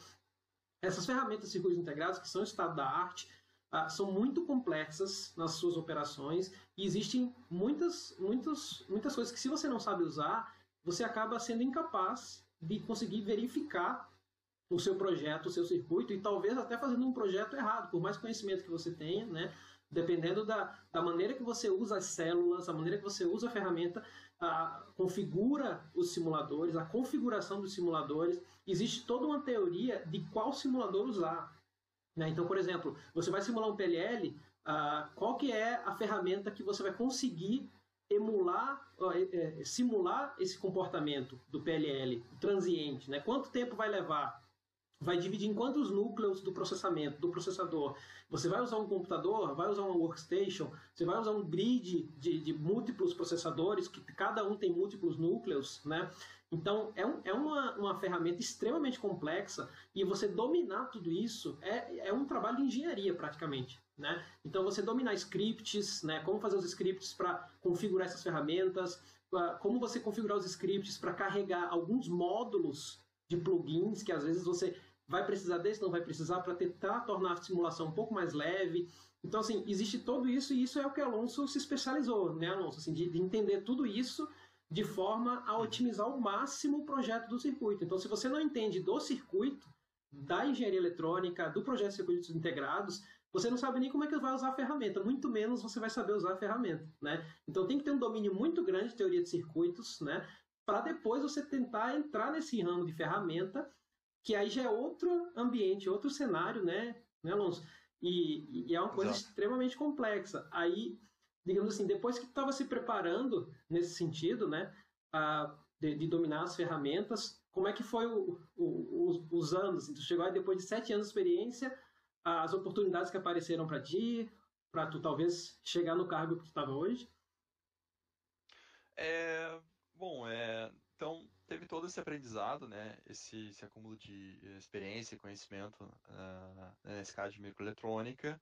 essas ferramentas de circuitos integrados, que são estado da arte, ah, são muito complexas nas suas operações e existem muitas, muitas, muitas coisas que, se você não sabe usar, você acaba sendo incapaz de conseguir verificar o seu projeto, o seu circuito e talvez até fazendo um projeto errado, por mais conhecimento que você tenha, né? Dependendo da, da maneira que você usa as células, a maneira que você usa a ferramenta, a, configura os simuladores, a configuração dos simuladores, existe toda uma teoria de qual simulador usar. Né? Então, por exemplo, você vai simular um PLL, uh, qual que é a ferramenta que você vai conseguir emular, uh, simular esse comportamento do PLL, transiente, né? Quanto tempo vai levar? Vai dividir em quantos núcleos do processamento, do processador. Você vai usar um computador, vai usar uma workstation, você vai usar um grid de, de múltiplos processadores, que cada um tem múltiplos núcleos, né? Então, é, um, é uma, uma ferramenta extremamente complexa e você dominar tudo isso é, é um trabalho de engenharia, praticamente. Né? Então, você dominar scripts, né? como fazer os scripts para configurar essas ferramentas, como você configurar os scripts para carregar alguns módulos de plugins que às vezes você vai precisar desse, não vai precisar, para tentar tornar a simulação um pouco mais leve. Então, assim, existe tudo isso e isso é o que Alonso se especializou, né, Alonso? Assim, de, de entender tudo isso de forma a otimizar ao máximo o projeto do circuito. Então, se você não entende do circuito, da engenharia eletrônica, do projeto de circuitos integrados, você não sabe nem como é que vai usar a ferramenta, muito menos você vai saber usar a ferramenta, né? Então tem que ter um domínio muito grande de teoria de circuitos, né? Para depois você tentar entrar nesse ramo de ferramenta que aí já é outro ambiente, outro cenário, né, né Alonso? E, e é uma coisa Exato. extremamente complexa. Aí, digamos assim, depois que tu estava se preparando nesse sentido, né, a, de, de, dominar as ferramentas, como é que foi o, o, os, os, anos? Tu chegou aí depois de sete anos de experiência, as oportunidades que apareceram para ti, para tu talvez chegar no cargo que tu estava hoje? É, bom, é, então teve todo esse aprendizado, né, esse, esse acúmulo de experiência e conhecimento uh, nesse caso de microeletrônica.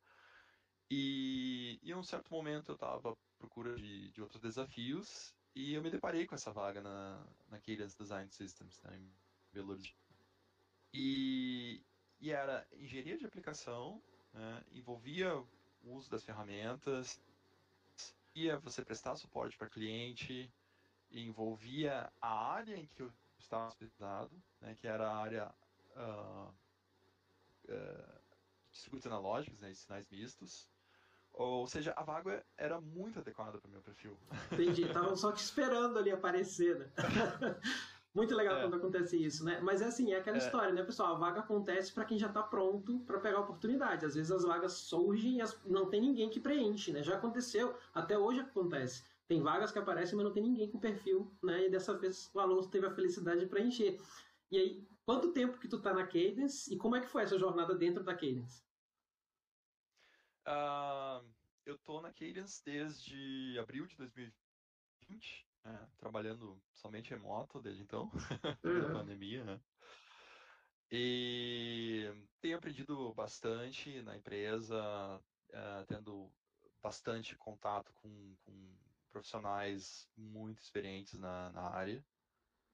E, em um certo momento eu estava à procura de, de outros desafios e eu me deparei com essa vaga na, na Design Systems, né, em Belo Horizonte. E, e era engenharia de aplicação, né, envolvia o uso das ferramentas, ia você prestar suporte para cliente, envolvia a área em que eu estava especializado, né, que era a área uh, uh, de circuitos analógicos, né, sinais mistos, Ou seja, a vaga era muito adequada para o meu perfil. Entendi, estavam só te esperando ali aparecer, né? [LAUGHS] Muito legal é. quando acontece isso, né? Mas é assim, é aquela é. história, né, pessoal? A vaga acontece para quem já está pronto para pegar a oportunidade. Às vezes as vagas surgem e não tem ninguém que preenche, né? Já aconteceu, até hoje acontece. Tem vagas que aparecem, mas não tem ninguém com perfil, né? E dessa vez o Alonso teve a felicidade de preencher. E aí, quanto tempo que tu tá na Cadence e como é que foi essa jornada dentro da Cadence? Uh, eu tô na Cadence desde abril de 2020 é, trabalhando somente remoto desde então, [LAUGHS] uhum. pandemia, né? E tenho aprendido bastante na empresa, é, tendo bastante contato com, com profissionais muito experientes na, na área,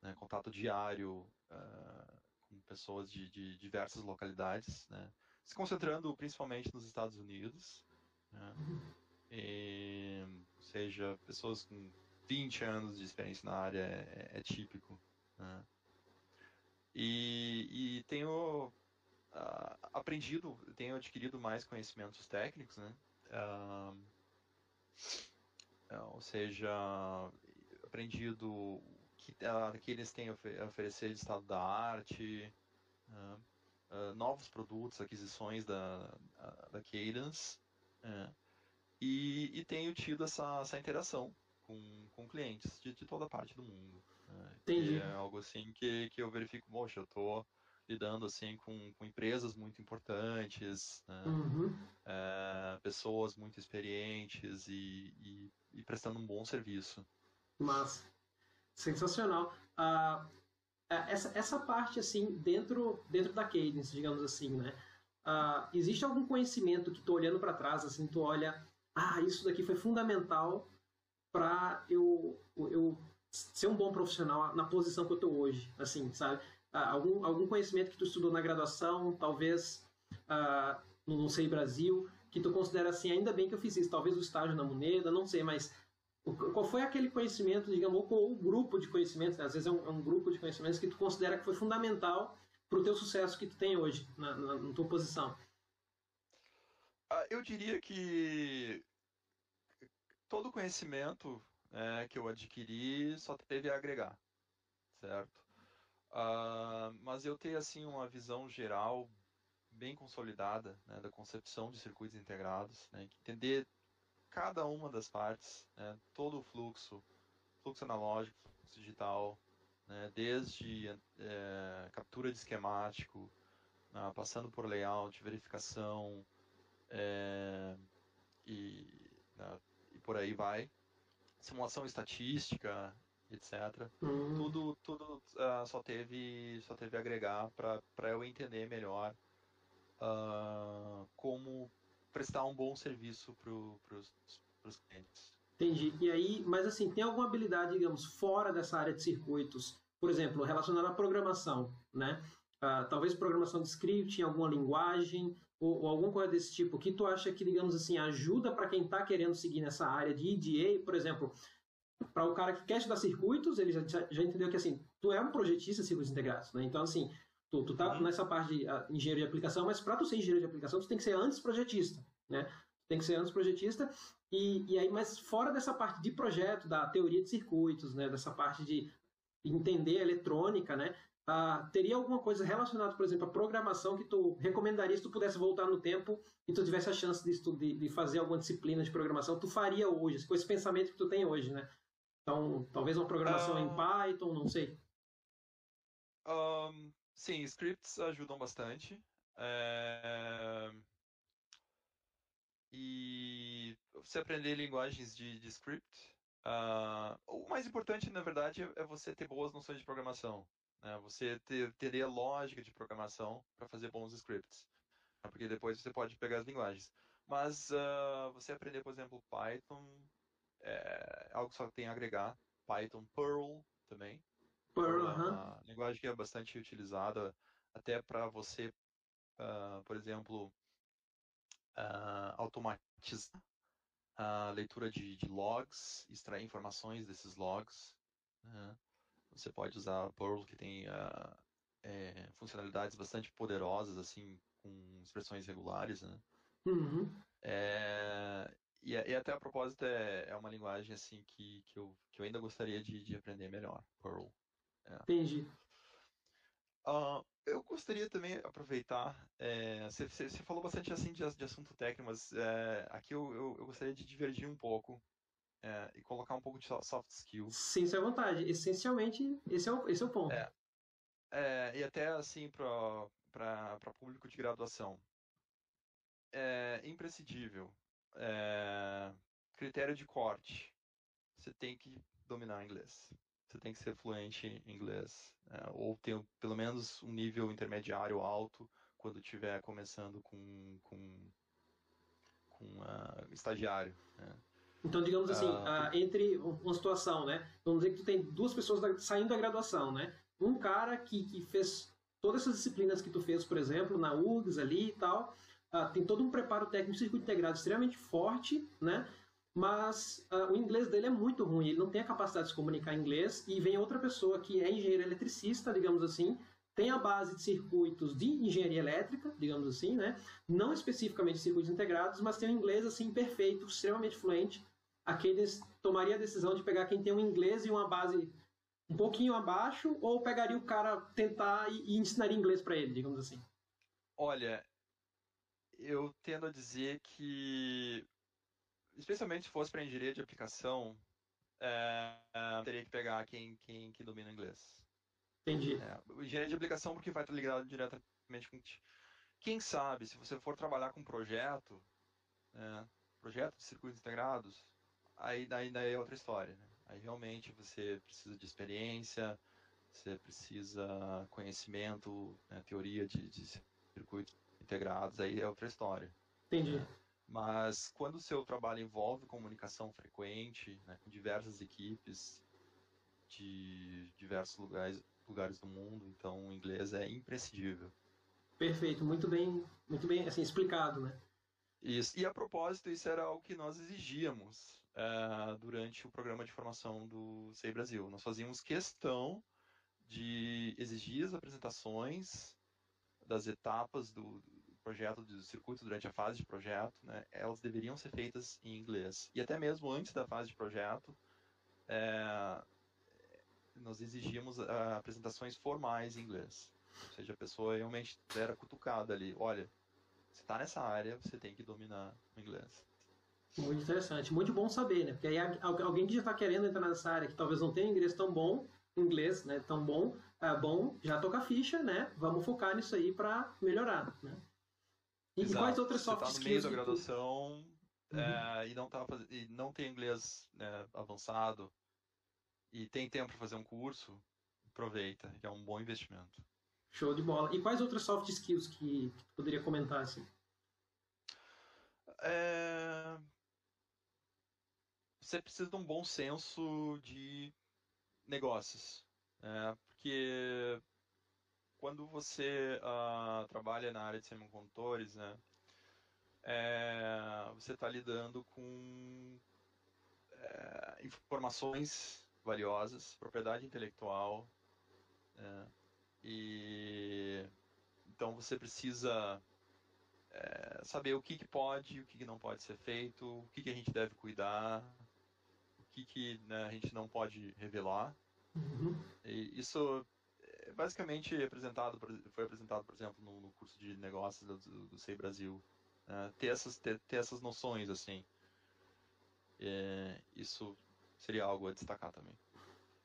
né? contato diário uh, com pessoas de, de, diversas localidades, né? se concentrando principalmente nos Estados Unidos, né? Uhum. e, seja pessoas com 20 anos de experiência na área é, é típico. Né? E, e, tenho uh, aprendido, tenho adquirido mais conhecimentos técnicos, né? Uh, ou seja, aprendido que, uh, que eles têm a oferecer de estado da arte, né? novos produtos, aquisições da, da Cadence, né? e, e tenho tido essa, essa interação com, com clientes de, de toda parte do mundo. Né? Entendi. é algo assim que, que eu verifico, poxa, eu estou lidando assim com, com empresas muito importantes, né? uhum. é, pessoas muito experientes e, e, e, prestando um bom serviço. Mas sensacional. Uh, essa, essa parte assim dentro dentro da Cadence, digamos assim, né? Uh, existe algum conhecimento que tu olhando para trás, assim, tu olha, ah, isso daqui foi fundamental para eu, eu ser um bom profissional na posição que eu estou hoje, assim, sabe? Ah, algum, algum conhecimento que tu estudou na graduação, talvez ah, no Sei Brasil, que tu considera assim, ainda bem que eu fiz isso, talvez o estágio na Moneda, não sei, mas qual foi aquele conhecimento, digamos, ou o grupo de conhecimentos, né? às vezes é um, é um, grupo de conhecimentos que tu considera que foi fundamental para o teu sucesso que tu tem hoje, na, na, na tua posição? Ah, eu diria que todo conhecimento né, que eu adquiri só teve a agregar, certo? Uh, mas eu tenho assim uma visão geral bem consolidada né, da concepção de circuitos integrados, né, entender cada uma das partes, né, todo o fluxo, fluxo analógico, fluxo digital, né, desde é, captura de esquemático, né, passando por layout, verificação é, e né, por aí vai. Simulação estatística, etc. Uhum. Tudo, tudo uh, só teve só teve agregar para eu entender melhor uh, como prestar um bom serviço para os clientes. Entendi. E aí, mas assim, tem alguma habilidade, digamos, fora dessa área de circuitos, por exemplo, relacionada à programação, né? Uh, talvez programação de script em alguma linguagem, ou, ou alguma coisa desse tipo, que tu acha que, digamos assim, ajuda para quem está querendo seguir nessa área de EDA, por exemplo, para o cara que quer estudar circuitos, ele já, já entendeu que, assim, tu é um projetista de circuitos integrados, né? Então, assim, tu, tu tá uhum. nessa parte de uh, engenharia de aplicação, mas para tu ser engenheiro de aplicação, tu tem que ser antes projetista, né? Tem que ser antes projetista, e, e aí, mas fora dessa parte de projeto, da teoria de circuitos, né? Dessa parte de entender a eletrônica, né? Uh, teria alguma coisa relacionada, por exemplo, à programação que tu recomendaria se tu pudesse voltar no tempo e tu tivesse a chance de, de, de fazer alguma disciplina de programação, tu faria hoje, com esse pensamento que tu tem hoje, né? Então, talvez uma programação em. Python, não sei. Um, sim, scripts ajudam bastante. É... E você aprender linguagens de, de script. Uh, o mais importante, na verdade, é você ter boas noções de programação. Né? Você ter, teria lógica de programação para fazer bons scripts, né? porque depois você pode pegar as linguagens. Mas uh, você aprender, por exemplo, Python é algo que só tem a agregar. Python, Perl também. Perl, é uma uh -huh. linguagem que é bastante utilizada até para você, uh, por exemplo, automatizar a leitura de, de, logs, extrair informações desses logs. Né? Você pode usar Perl, que tem uh, é, funcionalidades bastante poderosas, assim, com expressões regulares, né? Uhum. É, e, e, até a propósito é, é uma linguagem assim que, que, eu, que eu ainda gostaria de, de aprender melhor, Perl. É. Entendi. Uh, eu gostaria também aproveitar, é, você, você, falou bastante assim de, de assunto técnico, mas é, aqui eu, eu, eu, gostaria de divergir um pouco é, e colocar um pouco de soft skills. Sim, sem vontade. Essencialmente, esse é o, esse é o ponto. É, é e até assim para público de graduação. É imprescindível. É, critério de corte. Você tem que dominar inglês você tem que ser fluente em inglês, é, ou ter pelo menos um nível intermediário alto quando estiver começando com, com, com uh, estagiário. Né? Então, digamos assim, uh, entre uma situação, né? Vamos dizer que tu tem duas pessoas da, saindo da graduação, né? Um cara que, que fez todas essas disciplinas que tu fez, por exemplo, na URGS ali e tal, uh, tem todo um preparo técnico circuito integrado extremamente forte, né? mas uh, o inglês dele é muito ruim, ele não tem a capacidade de se comunicar em inglês, e vem outra pessoa que é engenheiro eletricista, digamos assim, tem a base de circuitos de engenharia elétrica, digamos assim, né? não especificamente circuitos integrados, mas tem um inglês assim perfeito, extremamente fluente, aqueles tomaria a decisão de pegar quem tem um inglês e uma base um pouquinho abaixo, ou pegaria o cara tentar e, e ensinaria inglês para ele, digamos assim? Olha, eu tendo a dizer que especialmente se fosse para engenharia de aplicação, é, teria que pegar quem, quem que domina inglês. Entendi. É, engenharia de aplicação porque vai estar ligado diretamente com... Quem sabe, se você for trabalhar com projeto, né, projeto de circuitos integrados, aí daí, daí é outra história. Né? Aí realmente você precisa de experiência, você precisa conhecimento, né, teoria de, de circuitos integrados, aí é outra história. Entendi. Mas quando o seu trabalho envolve comunicação frequente, né, com diversas equipes de diversos lugares, lugares do mundo, então o inglês é imprescindível. Perfeito, muito bem, muito bem assim explicado, né? Isso. E a propósito, isso era algo que nós exigíamos uh, durante o programa de formação do SEI Brasil. Nós fazíamos questão de exigir as apresentações das etapas do, projeto do circuito durante a fase de projeto, né, elas deveriam ser feitas em inglês. E até mesmo antes da fase de projeto, é, nós exigimos uh, apresentações formais em inglês. Ou seja, a pessoa realmente era cutucada ali. Olha, você está nessa área, você tem que dominar o inglês. Muito interessante, muito bom saber, né? Porque aí alguém que já está querendo entrar nessa área, que talvez não tenha inglês tão bom, inglês, né, tão bom, é bom, já toca ficha, né? Vamos focar nisso aí para melhorar, né? E Exato. quais outras soft skills? Você tá no meio da graduação uhum. é, e, não tá, e não tem inglês né, avançado e tem tempo para fazer um curso, aproveita, que é um bom investimento. Show de bola. E quais outras soft skills que, que tu poderia comentar assim? É... Você precisa de um bom senso de negócios, né? porque quando você uh, trabalha na área de semicondutores, né, é, você está lidando com é, informações valiosas, propriedade intelectual, né, e então você precisa é, saber o que, que pode, o que, que não pode ser feito, o que, que a gente deve cuidar, o que, que né, a gente não pode revelar. Uhum. E isso basicamente apresentado, foi apresentado, por exemplo, no, no curso de negócios do, do, SEI Brasil. Né? ter, essas, ter, ter, essas noções, assim. É, isso seria algo a destacar também.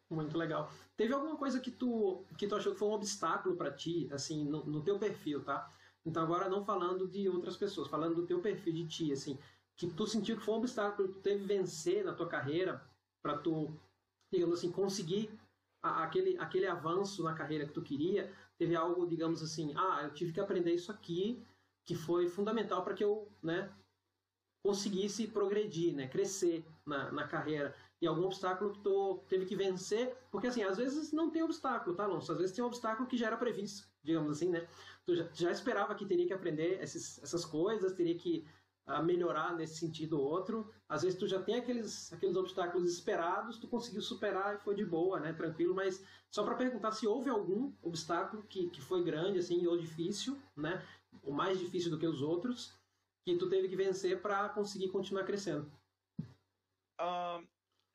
Muito legal. Teve alguma coisa que tu, que tu achou que foi um obstáculo para ti, assim, no, no teu perfil, tá? Então agora não falando de outras pessoas, falando do teu perfil de ti, assim, que tu sentiu que foi um obstáculo que tu teve vencer na tua carreira para tu, digamos assim, conseguir aquele, aquele avanço na carreira que tu queria, teve algo, digamos assim, ah, eu tive que aprender isso aqui, que foi fundamental para que eu, né, conseguisse progredir, né, crescer na, na carreira. E algum obstáculo que tu teve que vencer, porque assim, às vezes não tem obstáculo, tá, Alonso? Às vezes tem um obstáculo que já era previsto, digamos assim, né? Tu já, já esperava que teria que aprender esses, essas coisas, teria que a melhorar nesse sentido ou outro. Às vezes tu já tem aqueles, aqueles obstáculos esperados, tu conseguiu superar e foi de boa, né? Tranquilo, mas só para perguntar se houve algum obstáculo que, que foi grande assim ou difícil, né? O mais difícil do que os outros, que tu teve que vencer para conseguir continuar crescendo?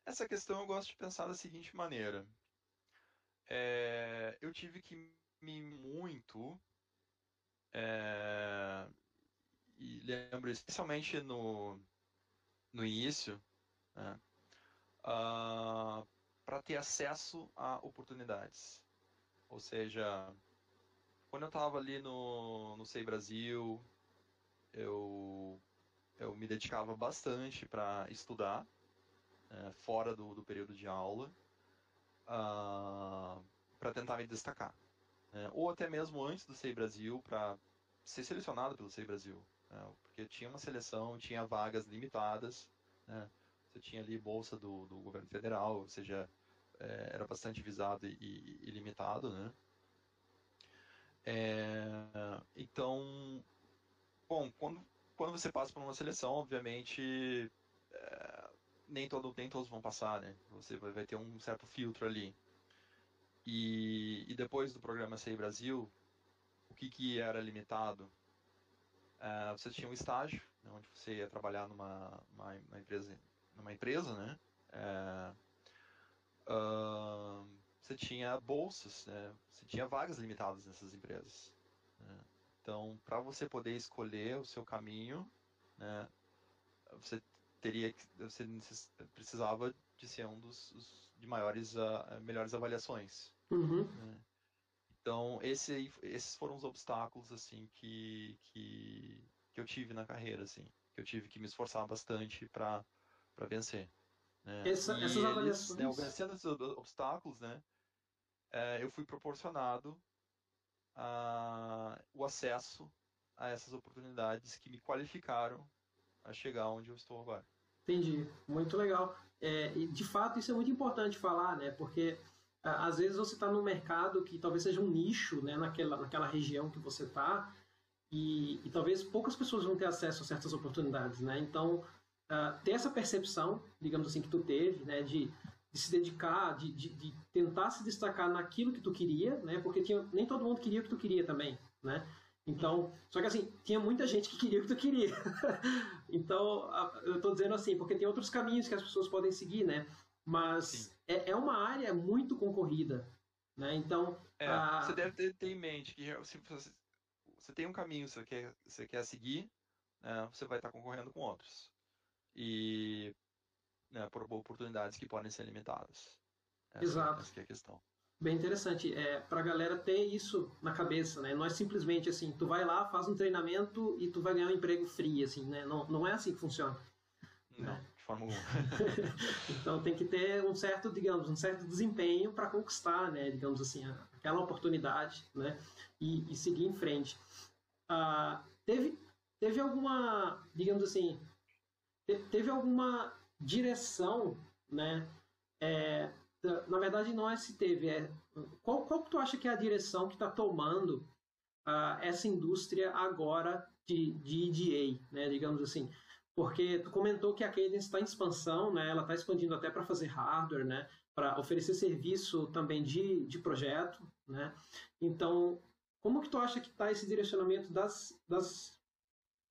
Essa questão eu gosto de pensar da seguinte maneira. É, eu tive que me muito é, e lembro especialmente no, no início né, uh, ah, para ter acesso a oportunidades. Ou seja, quando eu estava ali no, no Sei Brasil, eu, eu me dedicava bastante para estudar, é, fora do, do período de aula, uh, ah, para tentar me destacar. Né? Ou até mesmo antes do Sei Brasil, para ser selecionado pelo Sei Brasil. Né? Porque tinha uma seleção, tinha vagas limitadas, né? você tinha ali bolsa do, do governo federal, ou seja, é, era bastante visado e, e, limitado, né? É, então, bom, quando, quando você passa por uma seleção, obviamente, é, nem, todo, nem todos vão passar, né? Você vai, vai ter um certo filtro ali. E, e depois do programa Sei Brasil, o que, que era limitado? É, você tinha um estágio, né, onde você ia trabalhar numa, uma, uma empresa, numa empresa, né? É, uh, você tinha bolsas, né? você tinha vagas limitadas nessas empresas. Né? Então, para você poder escolher o seu caminho, né, você teria que, você precisava de ser um dos, de maiores, uh, melhores avaliações. Uhum. Né? Então, esse, esses foram os obstáculos assim que, que, que eu tive na carreira, assim, que eu tive que me esforçar bastante para vencer. Né? Essa, essas eles, avaliações. Né, vencendo esses obstáculos, né, é, eu fui proporcionado a, o acesso a essas oportunidades que me qualificaram a chegar onde eu estou agora. Entendi, muito legal. É, e de fato isso é muito importante falar, né? Porque às vezes você está num mercado que talvez seja um nicho, né? Naquela, naquela região que você está e, e, talvez poucas pessoas vão ter acesso a certas oportunidades, né? Então uh, ter essa percepção, digamos assim, que tu teve, né? De de se dedicar, de, de, de, tentar se destacar naquilo que tu queria, né? Porque tinha, nem todo mundo queria o que tu queria também, né? Então, só que assim, tinha muita gente que queria o que tu queria. [LAUGHS] então, eu estou dizendo assim, porque tem outros caminhos que as pessoas podem seguir, né? Mas é, é, uma área muito concorrida, né? Então... É, a... Você deve ter, ter, em mente que se você, você tem um caminho que você quer, você quer seguir, né? você vai estar concorrendo com outros. E né, por oportunidades que podem ser limitadas. Essa, Exato. Essa é a questão. Bem interessante. É, para a galera ter isso na cabeça, né? Não é simplesmente assim, tu vai lá, faz um treinamento e tu vai ganhar um emprego free, assim, né? Não, não é assim que funciona. Não, né? Forma alguma. [LAUGHS] [LAUGHS] então tem que ter um certo, digamos, um certo desempenho para conquistar, né? Digamos assim, aquela oportunidade, né? E, e seguir em frente. Ah, teve, teve alguma, digamos assim, teve alguma direção, né? É, na verdade, não é se teve. É, qual, qual que tu acha que é a direção que está tomando uh, essa indústria agora de, de EDA, né? Digamos assim. Porque tu comentou que a Cadence está em expansão, né? Ela está expandindo até para fazer hardware, né? Para oferecer serviço também de, de projeto, né? Então, como que tu acha que está esse direcionamento das, das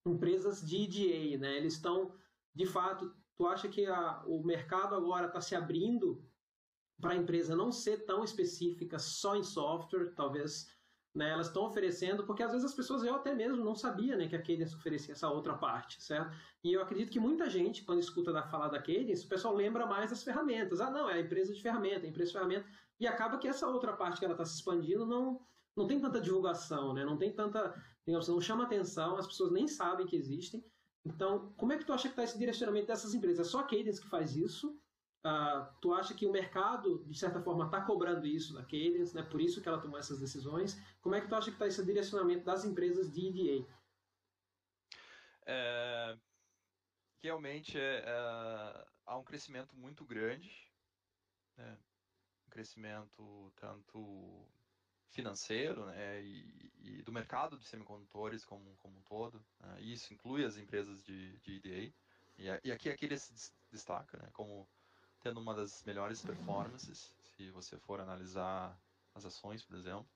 empresas de EDA, né? Eles estão, de fato, Tu acha que a, o mercado agora está se abrindo para a empresa não ser tão específica só em software, talvez né, elas estão oferecendo, porque às vezes as pessoas, eu até mesmo não sabia né, que a Cadence oferecia essa outra parte, certo? E eu acredito que muita gente, quando escuta da falar da Cadence, o pessoal lembra mais das ferramentas. Ah, não, é a empresa de ferramenta, a empresa de ferramenta. E acaba que essa outra parte que ela está se expandindo não, não tem tanta divulgação, né? não tem tanta, digamos, não chama atenção, as pessoas nem sabem que existem. Então, como é que tu acha que está esse direcionamento dessas empresas? É só a Cadence que faz isso? Uh, tu acha que o mercado, de certa forma, está cobrando isso da Cadence, né? por isso que ela tomou essas decisões? Como é que tu acha que está esse direcionamento das empresas de EDA? É, realmente é, é, há um crescimento muito grande, né? um crescimento tanto financeiro né, e, e, do mercado de semicondutores como, como um todo. Né, isso inclui as empresas de, de EDA. E, e aqui, aqui ele se destaca né, como tendo uma das melhores performances, se você for analisar as ações, por exemplo.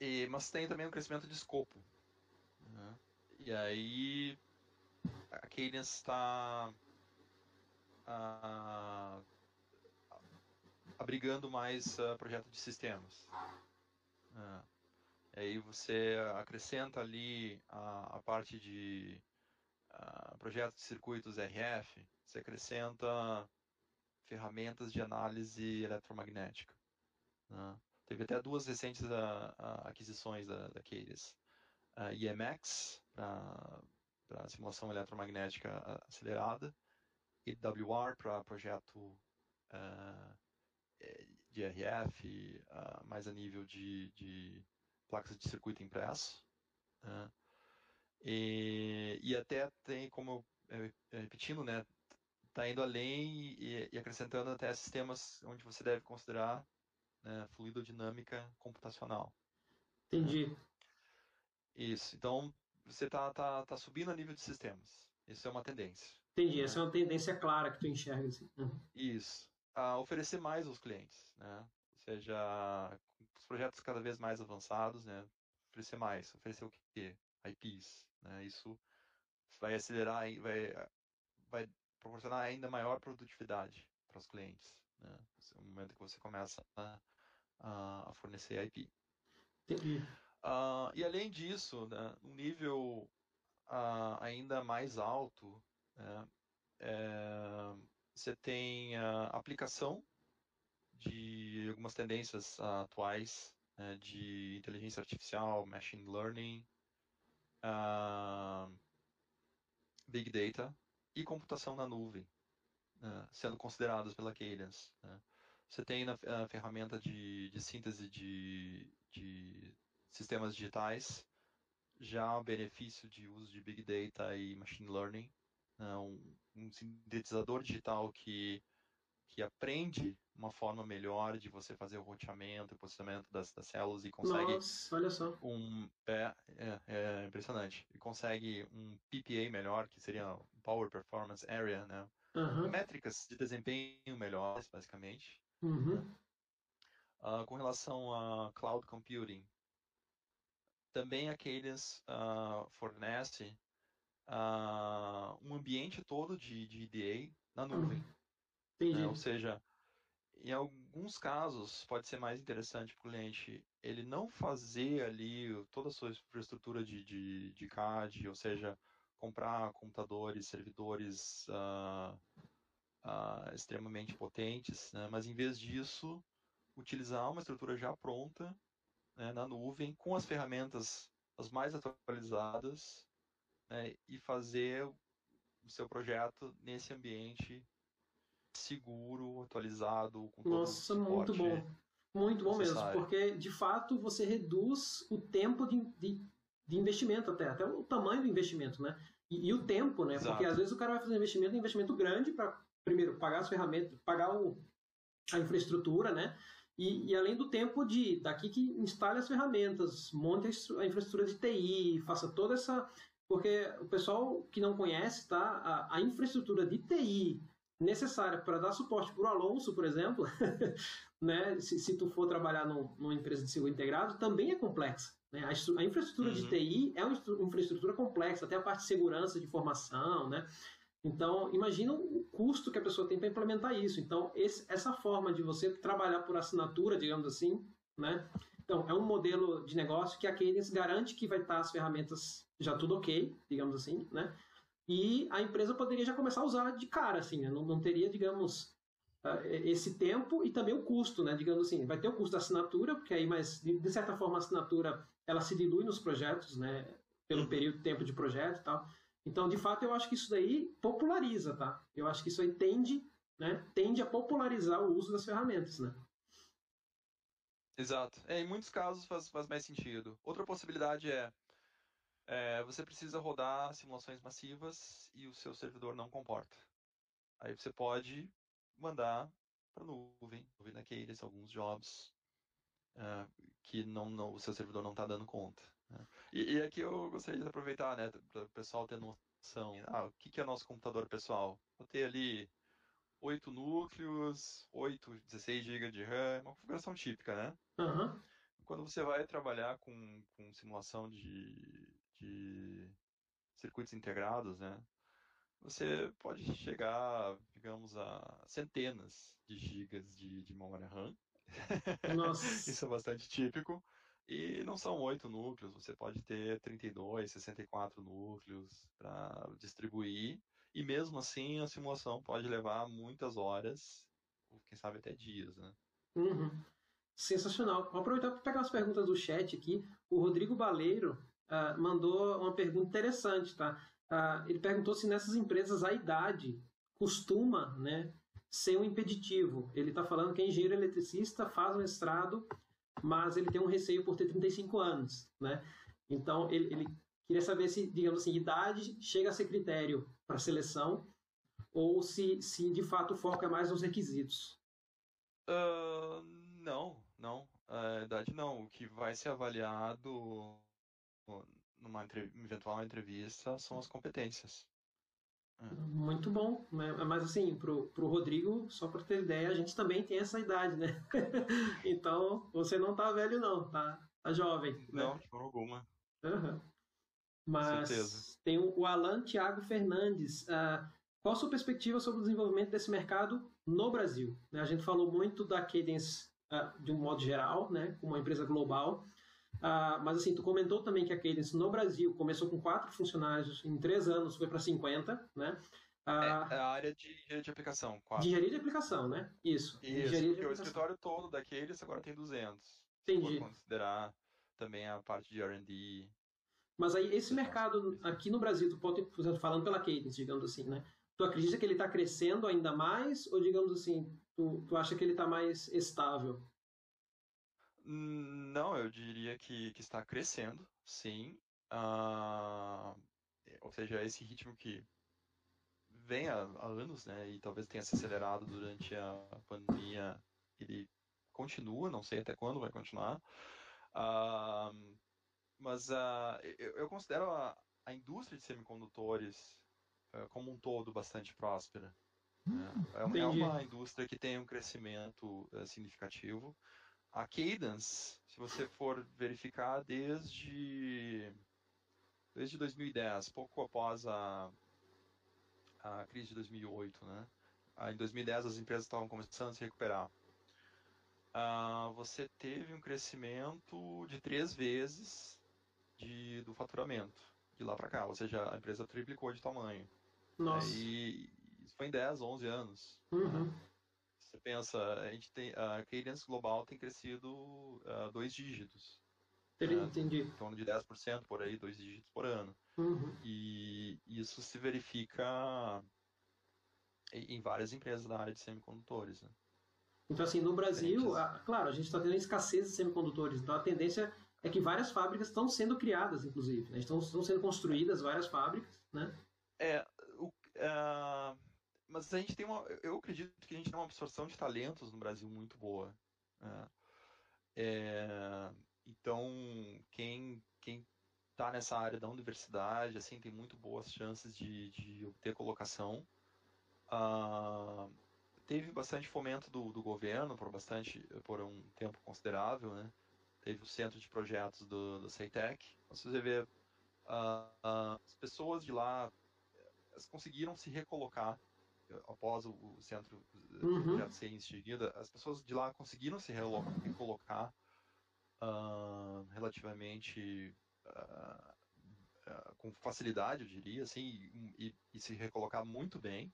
E, mas tem também um crescimento de escopo. Né? E aí a Cadence está uh, abrigando mais uh, projeto de sistemas. Uh, aí você acrescenta ali a, a parte de uh, projeto de circuitos RF, você acrescenta ferramentas de análise eletromagnética. Né? Teve até duas recentes aquisições da, da. A IMX, para simulação eletromagnética acelerada, e WR, para projeto uh, de RF, mais a nível de, de, placas de circuito impresso. Uh, e, e, até tem, como eu, repetindo, né, está indo além e, e, acrescentando até sistemas onde você deve considerar né, fluidodinâmica computacional. Entendi. Isso. Então, você está tá, tá subindo a nível de sistemas. Isso é uma tendência. Entendi. Né? Essa é uma tendência clara que tu enxerga. Assim. Uhum. Isso. A oferecer mais aos clientes, né? Ou seja, os projetos cada vez mais avançados, né? Oferecer mais. Oferecer o quê? IPs, né? Isso vai acelerar, vai, vai proporcionar ainda maior produtividade para os clientes, né? No momento que você começa a, a fornecer IP. Entendi. Uh, e além disso, né, um nível uh, ainda mais alto, né, é, você tem a aplicação de algumas tendências uh, atuais né, de inteligência artificial, machine learning, big data e computação na nuvem, né, sendo consideradas pela Cadence. Né. Você tem na, a ferramenta de, de síntese de, de sistemas digitais, já o benefício de uso de Big Data e Machine Learning, né, um, um sintetizador digital que, que aprende uma forma melhor de você fazer o roteamento e processamento das, das células e consegue Nossa, olha só. um é, é, é, impressionante e consegue um PPA melhor que seria Power Performance Area né uhum. métricas de desempenho melhores basicamente uhum. uh, com relação a cloud computing também aqueles uh, fornece uh, um ambiente todo de, de EDA na nuvem. Né? Ou seja, em alguns casos pode ser mais interessante para o cliente ele não fazer ali toda a sua infraestrutura de, de, de CAD, ou seja, comprar computadores, servidores uh, uh, extremamente potentes, né? mas em vez disso, utilizar uma estrutura já pronta né, na nuvem com as ferramentas as mais atualizadas né, e fazer o seu projeto nesse ambiente seguro, atualizado, com Nossa, muito bom. Muito bom mesmo, porque de fato você reduz o tempo de, de, de investimento até, até o tamanho do investimento, né? E, e o tempo, né? Exato. Porque às vezes o cara vai fazer um investimento, um investimento grande para, primeiro, pagar as ferramentas, pagar o, a infraestrutura, né? E, e, além do tempo de daqui que instale as ferramentas, monte a infraestrutura de TI, faça toda essa. Porque o pessoal que não conhece, tá? A, a infraestrutura de TI necessária para dar suporte para o Alonso, por exemplo, [LAUGHS] né? Se, se tu for trabalhar no, numa empresa de seguro integrado, também é complexa. Né? A, a infraestrutura uhum. de TI é uma infraestrutura complexa, até a parte de segurança de informação, né? Então, imagina o custo que a pessoa tem para implementar isso. Então, esse, essa forma de você trabalhar por assinatura, digamos assim, né? Então, é um modelo de negócio que a Cadence garante que vai estar as ferramentas já tudo ok, digamos assim, né? E a empresa poderia já começar a usar de cara, assim, né? não, não teria, digamos, ah, esse tempo e também o custo, né? Digamos assim, vai ter o custo da assinatura, porque aí, mas de certa forma a assinatura ela se dilui nos projetos, né? Pelo uhum. período, tempo de projeto e tal. Então, de fato, eu acho que isso daí populariza, tá? Eu acho que isso aí tende, né, tende a popularizar o uso das ferramentas, né? Exato. É, em muitos casos faz, faz mais sentido. Outra possibilidade é, é, você precisa rodar simulações massivas e o seu servidor não comporta. Aí você pode mandar para nuvem, nuvem daqueles, alguns jobs uh, que não, não, o seu servidor não está dando conta. Né? E, e, aqui eu gostaria de aproveitar, né, para o pessoal ter noção. Ah, o que, que é nosso computador pessoal? Vou ter ali 8 núcleos, 8, 16 GB de RAM, uma configuração típica, né? Uhum. Quando você vai trabalhar com, com simulação de, de circuitos integrados, né? Você pode chegar, digamos, a centenas de gigas de, de memória RAM. [LAUGHS] Isso é bastante típico. E não são oito núcleos, você pode ter 32, 64 núcleos para distribuir. E mesmo assim, a simulação pode levar muitas horas, quem sabe até dias, né? Uhum. Sensacional. Vou aproveitar para pegar as perguntas do chat aqui. O Rodrigo Baleiro uh, mandou uma pergunta interessante, tá? Uh, ele perguntou se nessas empresas a idade costuma né, ser um impeditivo. Ele está falando que é engenheiro eletricista, faz mestrado, mas ele tem um receio por ter 35 anos, né? Então, ele, ele queria saber se, digamos assim, idade chega a ser critério para seleção ou se, se de fato o foco é mais nos requisitos. Uh, não, não. A idade não. O que vai ser avaliado numa eventual entrevista são as competências. É. Muito bom, né? mas assim, pro, pro Rodrigo, só para ter ideia, a gente também tem essa idade, né? [LAUGHS] então, você não tá velho não, tá, tá jovem. Né? Não, né? de forma alguma. Uhum. Mas tem o Alan Thiago Fernandes. Uh, qual a sua perspectiva sobre o desenvolvimento desse mercado no Brasil? A gente falou muito da Cadence uh, de um modo geral, né, como uma empresa global, uh, mas assim, tu comentou também que a Cadence no Brasil começou com quatro funcionários, em três anos foi para 50, né? Uh, é, a área de engenharia de aplicação. Quatro. De engenharia de aplicação, né? Isso. Isso, porque o escritório todo daqueles agora tem 200. Entendi. Se for considerar também a parte de R&D. Mas aí, esse mercado aqui no Brasil, tu pode, falando pela Cadence, digamos assim, né? Tu acredita que ele está crescendo ainda mais? Ou, digamos assim, tu, tu acha que ele está mais estável? Não, eu diria que, que está crescendo, sim. Uh, ou seja, esse ritmo que vem há, há, anos, né, e talvez tenha se acelerado durante a pandemia, ele continua, não sei até quando vai continuar. Uh, mas uh, eu, eu, considero a, a indústria de semicondutores eh, como um todo bastante próspera. Né? É, é, uma indústria que tem um crescimento uh, significativo. A Cadence, se você for verificar desde, desde 2010, pouco após a, a crise de 2008, né? Ah, em 2010 as empresas estavam começando a se recuperar. Uh, você teve um crescimento de três vezes de, do faturamento de lá para cá, ou seja, a empresa triplicou de tamanho. Nossa. E isso foi em 10, 11 anos. Uhum. Você pensa, a gente tem a Cadence Global tem crescido uh, dois dígitos. Entendi. Né? Em torno de 10% por aí, dois dígitos por ano. Uhum. E isso se verifica em várias empresas da área de semicondutores. Né? Então, assim, no Brasil, a, claro, a gente está tendo escassez de semicondutores. Então, a tendência é que várias fábricas estão sendo criadas, inclusive. Né? Estão, estão sendo construídas várias fábricas, né? É, Uh, mas a gente tem uma. Eu acredito que a gente tem uma absorção de talentos no Brasil muito boa. Né? É, então, quem quem está nessa área da universidade, assim, tem muito boas chances de, de obter colocação. Uh, teve bastante fomento do, do governo por bastante, por um tempo considerável, né? Teve o centro de projetos do, do CEITEC. Você vê uh, uh, as pessoas de lá conseguiram se recolocar após o, centro uhum. já ser instituído, as pessoas de lá conseguiram se recolocar uh, relativamente uh, uh, com facilidade, eu diria, assim, e, e se recolocar muito bem.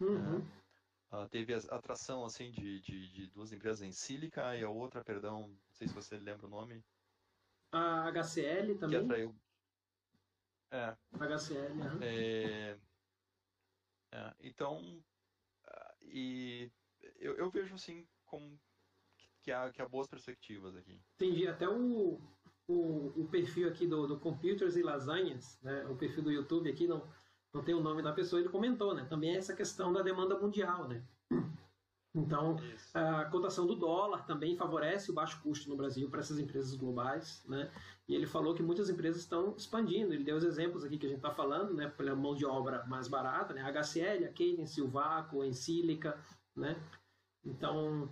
Uhum. Né? teve a atração assim de, de, de, duas empresas em Sílica e a outra, perdão, não sei se você lembra o nome. A HCL também. Que atraiu. É. HCL, uhum. é, é, então, uh, e eu, eu, vejo assim como que há, que há boas perspectivas aqui. Entendi. Até o, o, o perfil aqui do, do Computers e Lasanhas, né, o perfil do YouTube aqui, não, não tem o nome da pessoa, ele comentou, né? Também essa questão da demanda mundial, né? Então, Isso. a cotação do dólar também favorece o baixo custo no Brasil para essas empresas globais, né? E ele falou que muitas empresas estão expandindo. Ele deu os exemplos aqui que a gente está falando, né? Pela mão de obra mais barata, né? A HCL, a Cadence, o Vaco, a Ensilica, né? Então,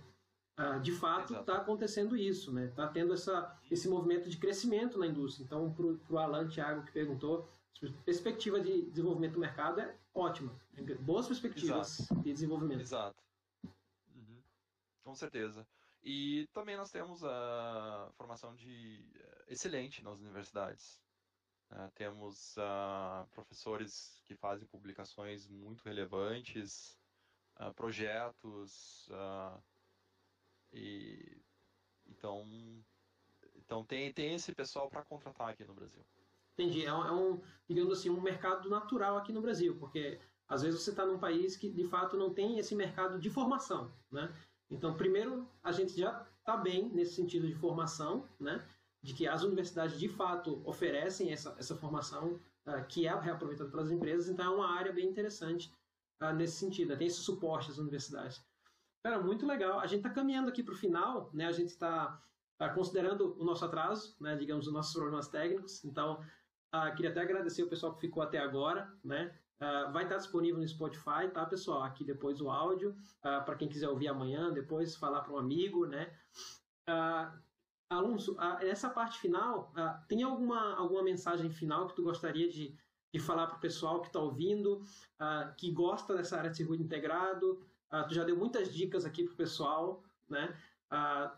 uh, de fato está acontecendo isso, né? Está tendo essa, esse movimento de crescimento na indústria. Então, para o Alan Thiago que perguntou, perspectiva de desenvolvimento do mercado é ótima. Boas perspectivas Exato. de desenvolvimento. Exato. Com certeza. E também nós temos a formação de eh, excelente nas universidades. Uh, temos uh, professores que fazem publicações muito relevantes, uh, projetos, e então, então tem, tem esse pessoal para contratar aqui no Brasil. Entendi. É um, é um, digamos assim, um mercado natural aqui no Brasil, porque às vezes você está num país que de fato não tem esse mercado de formação, né? Então, primeiro, a gente já está bem nesse sentido de formação, né? de que as universidades de fato oferecem essa, essa formação uh, que é reaproveitada pelas empresas, então é uma área bem interessante uh, nesse sentido, tem esse suporte às universidades. Cara, muito legal. A gente está caminhando aqui para o final, né? a gente está tá considerando o nosso atraso, né? digamos, os nossos problemas técnicos, então queria até agradecer o pessoal que ficou até agora, né? Vai estar disponível no Spotify, tá, pessoal? Aqui depois o áudio, para quem quiser ouvir amanhã, depois falar para um amigo, né? Uh, Alonso, essa parte final, tem alguma, alguma mensagem final que tu gostaria de, de falar para o pessoal que está ouvindo, que gosta dessa área de circuito integrado? tu já deu muitas dicas aqui para o pessoal, né?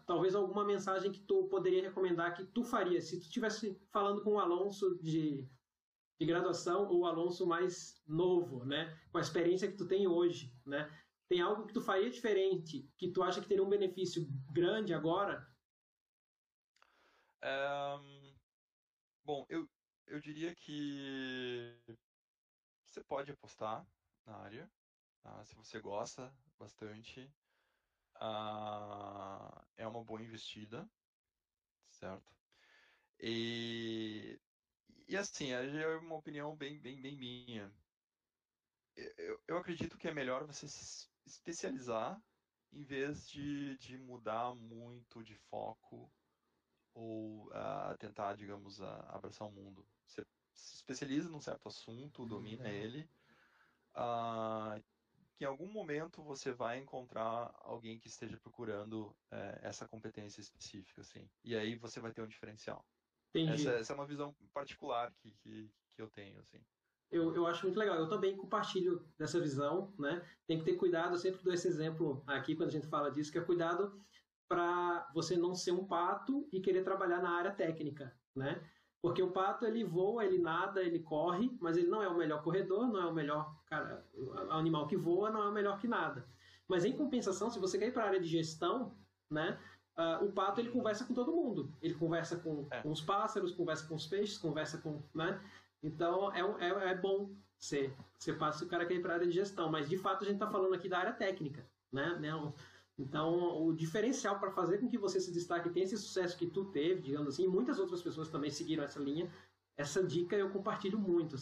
talvez alguma mensagem que tu poderia recomendar que tu faria, se tu estivesse falando com o Alonso de, de graduação ou o Alonso mais novo, né? Com a experiência que tu tem hoje, né? Tem algo que tu faria diferente, que tu acha que teria um benefício grande agora bom, eu, eu diria que você pode apostar na área, tá? se você gosta bastante. Uh, é uma boa investida, certo? E, e assim, é uma opinião bem, bem, bem minha. Eu, eu acredito que é melhor você se especializar em vez de, de mudar muito de foco ou uh, tentar, digamos, uh, abraçar o mundo. Você se especializa num certo assunto, domina uhum. ele, uh, que em algum momento você vai encontrar alguém que esteja procurando uh, essa competência específica, assim, e aí você vai ter um diferencial. Essa, essa, é uma visão particular que, que, que eu tenho, assim. Eu, eu acho muito legal. Eu também compartilho dessa visão, né? Tem que ter cuidado, eu sempre dou esse exemplo aqui quando a gente fala disso, que é cuidado para você não ser um pato e querer trabalhar na área técnica, né? Porque o pato ele voa, ele nada, ele corre, mas ele não é o melhor corredor, não é o melhor cara, o animal que voa, não é o melhor que nada. Mas em compensação, se você quer ir para a área de gestão, né? Uh, o pato ele conversa com todo mundo. Ele conversa com, é. com, os pássaros, conversa com os peixes, conversa com, né? Então é, é, é bom ser, ser pato se o cara quer ir para a área de gestão. Mas de fato a gente está falando aqui da área técnica, né? né? Então, o diferencial para fazer com que você se destaque e tenha esse sucesso que tu teve, digamos assim, e muitas outras pessoas também seguiram essa linha, essa dica eu compartilho muito.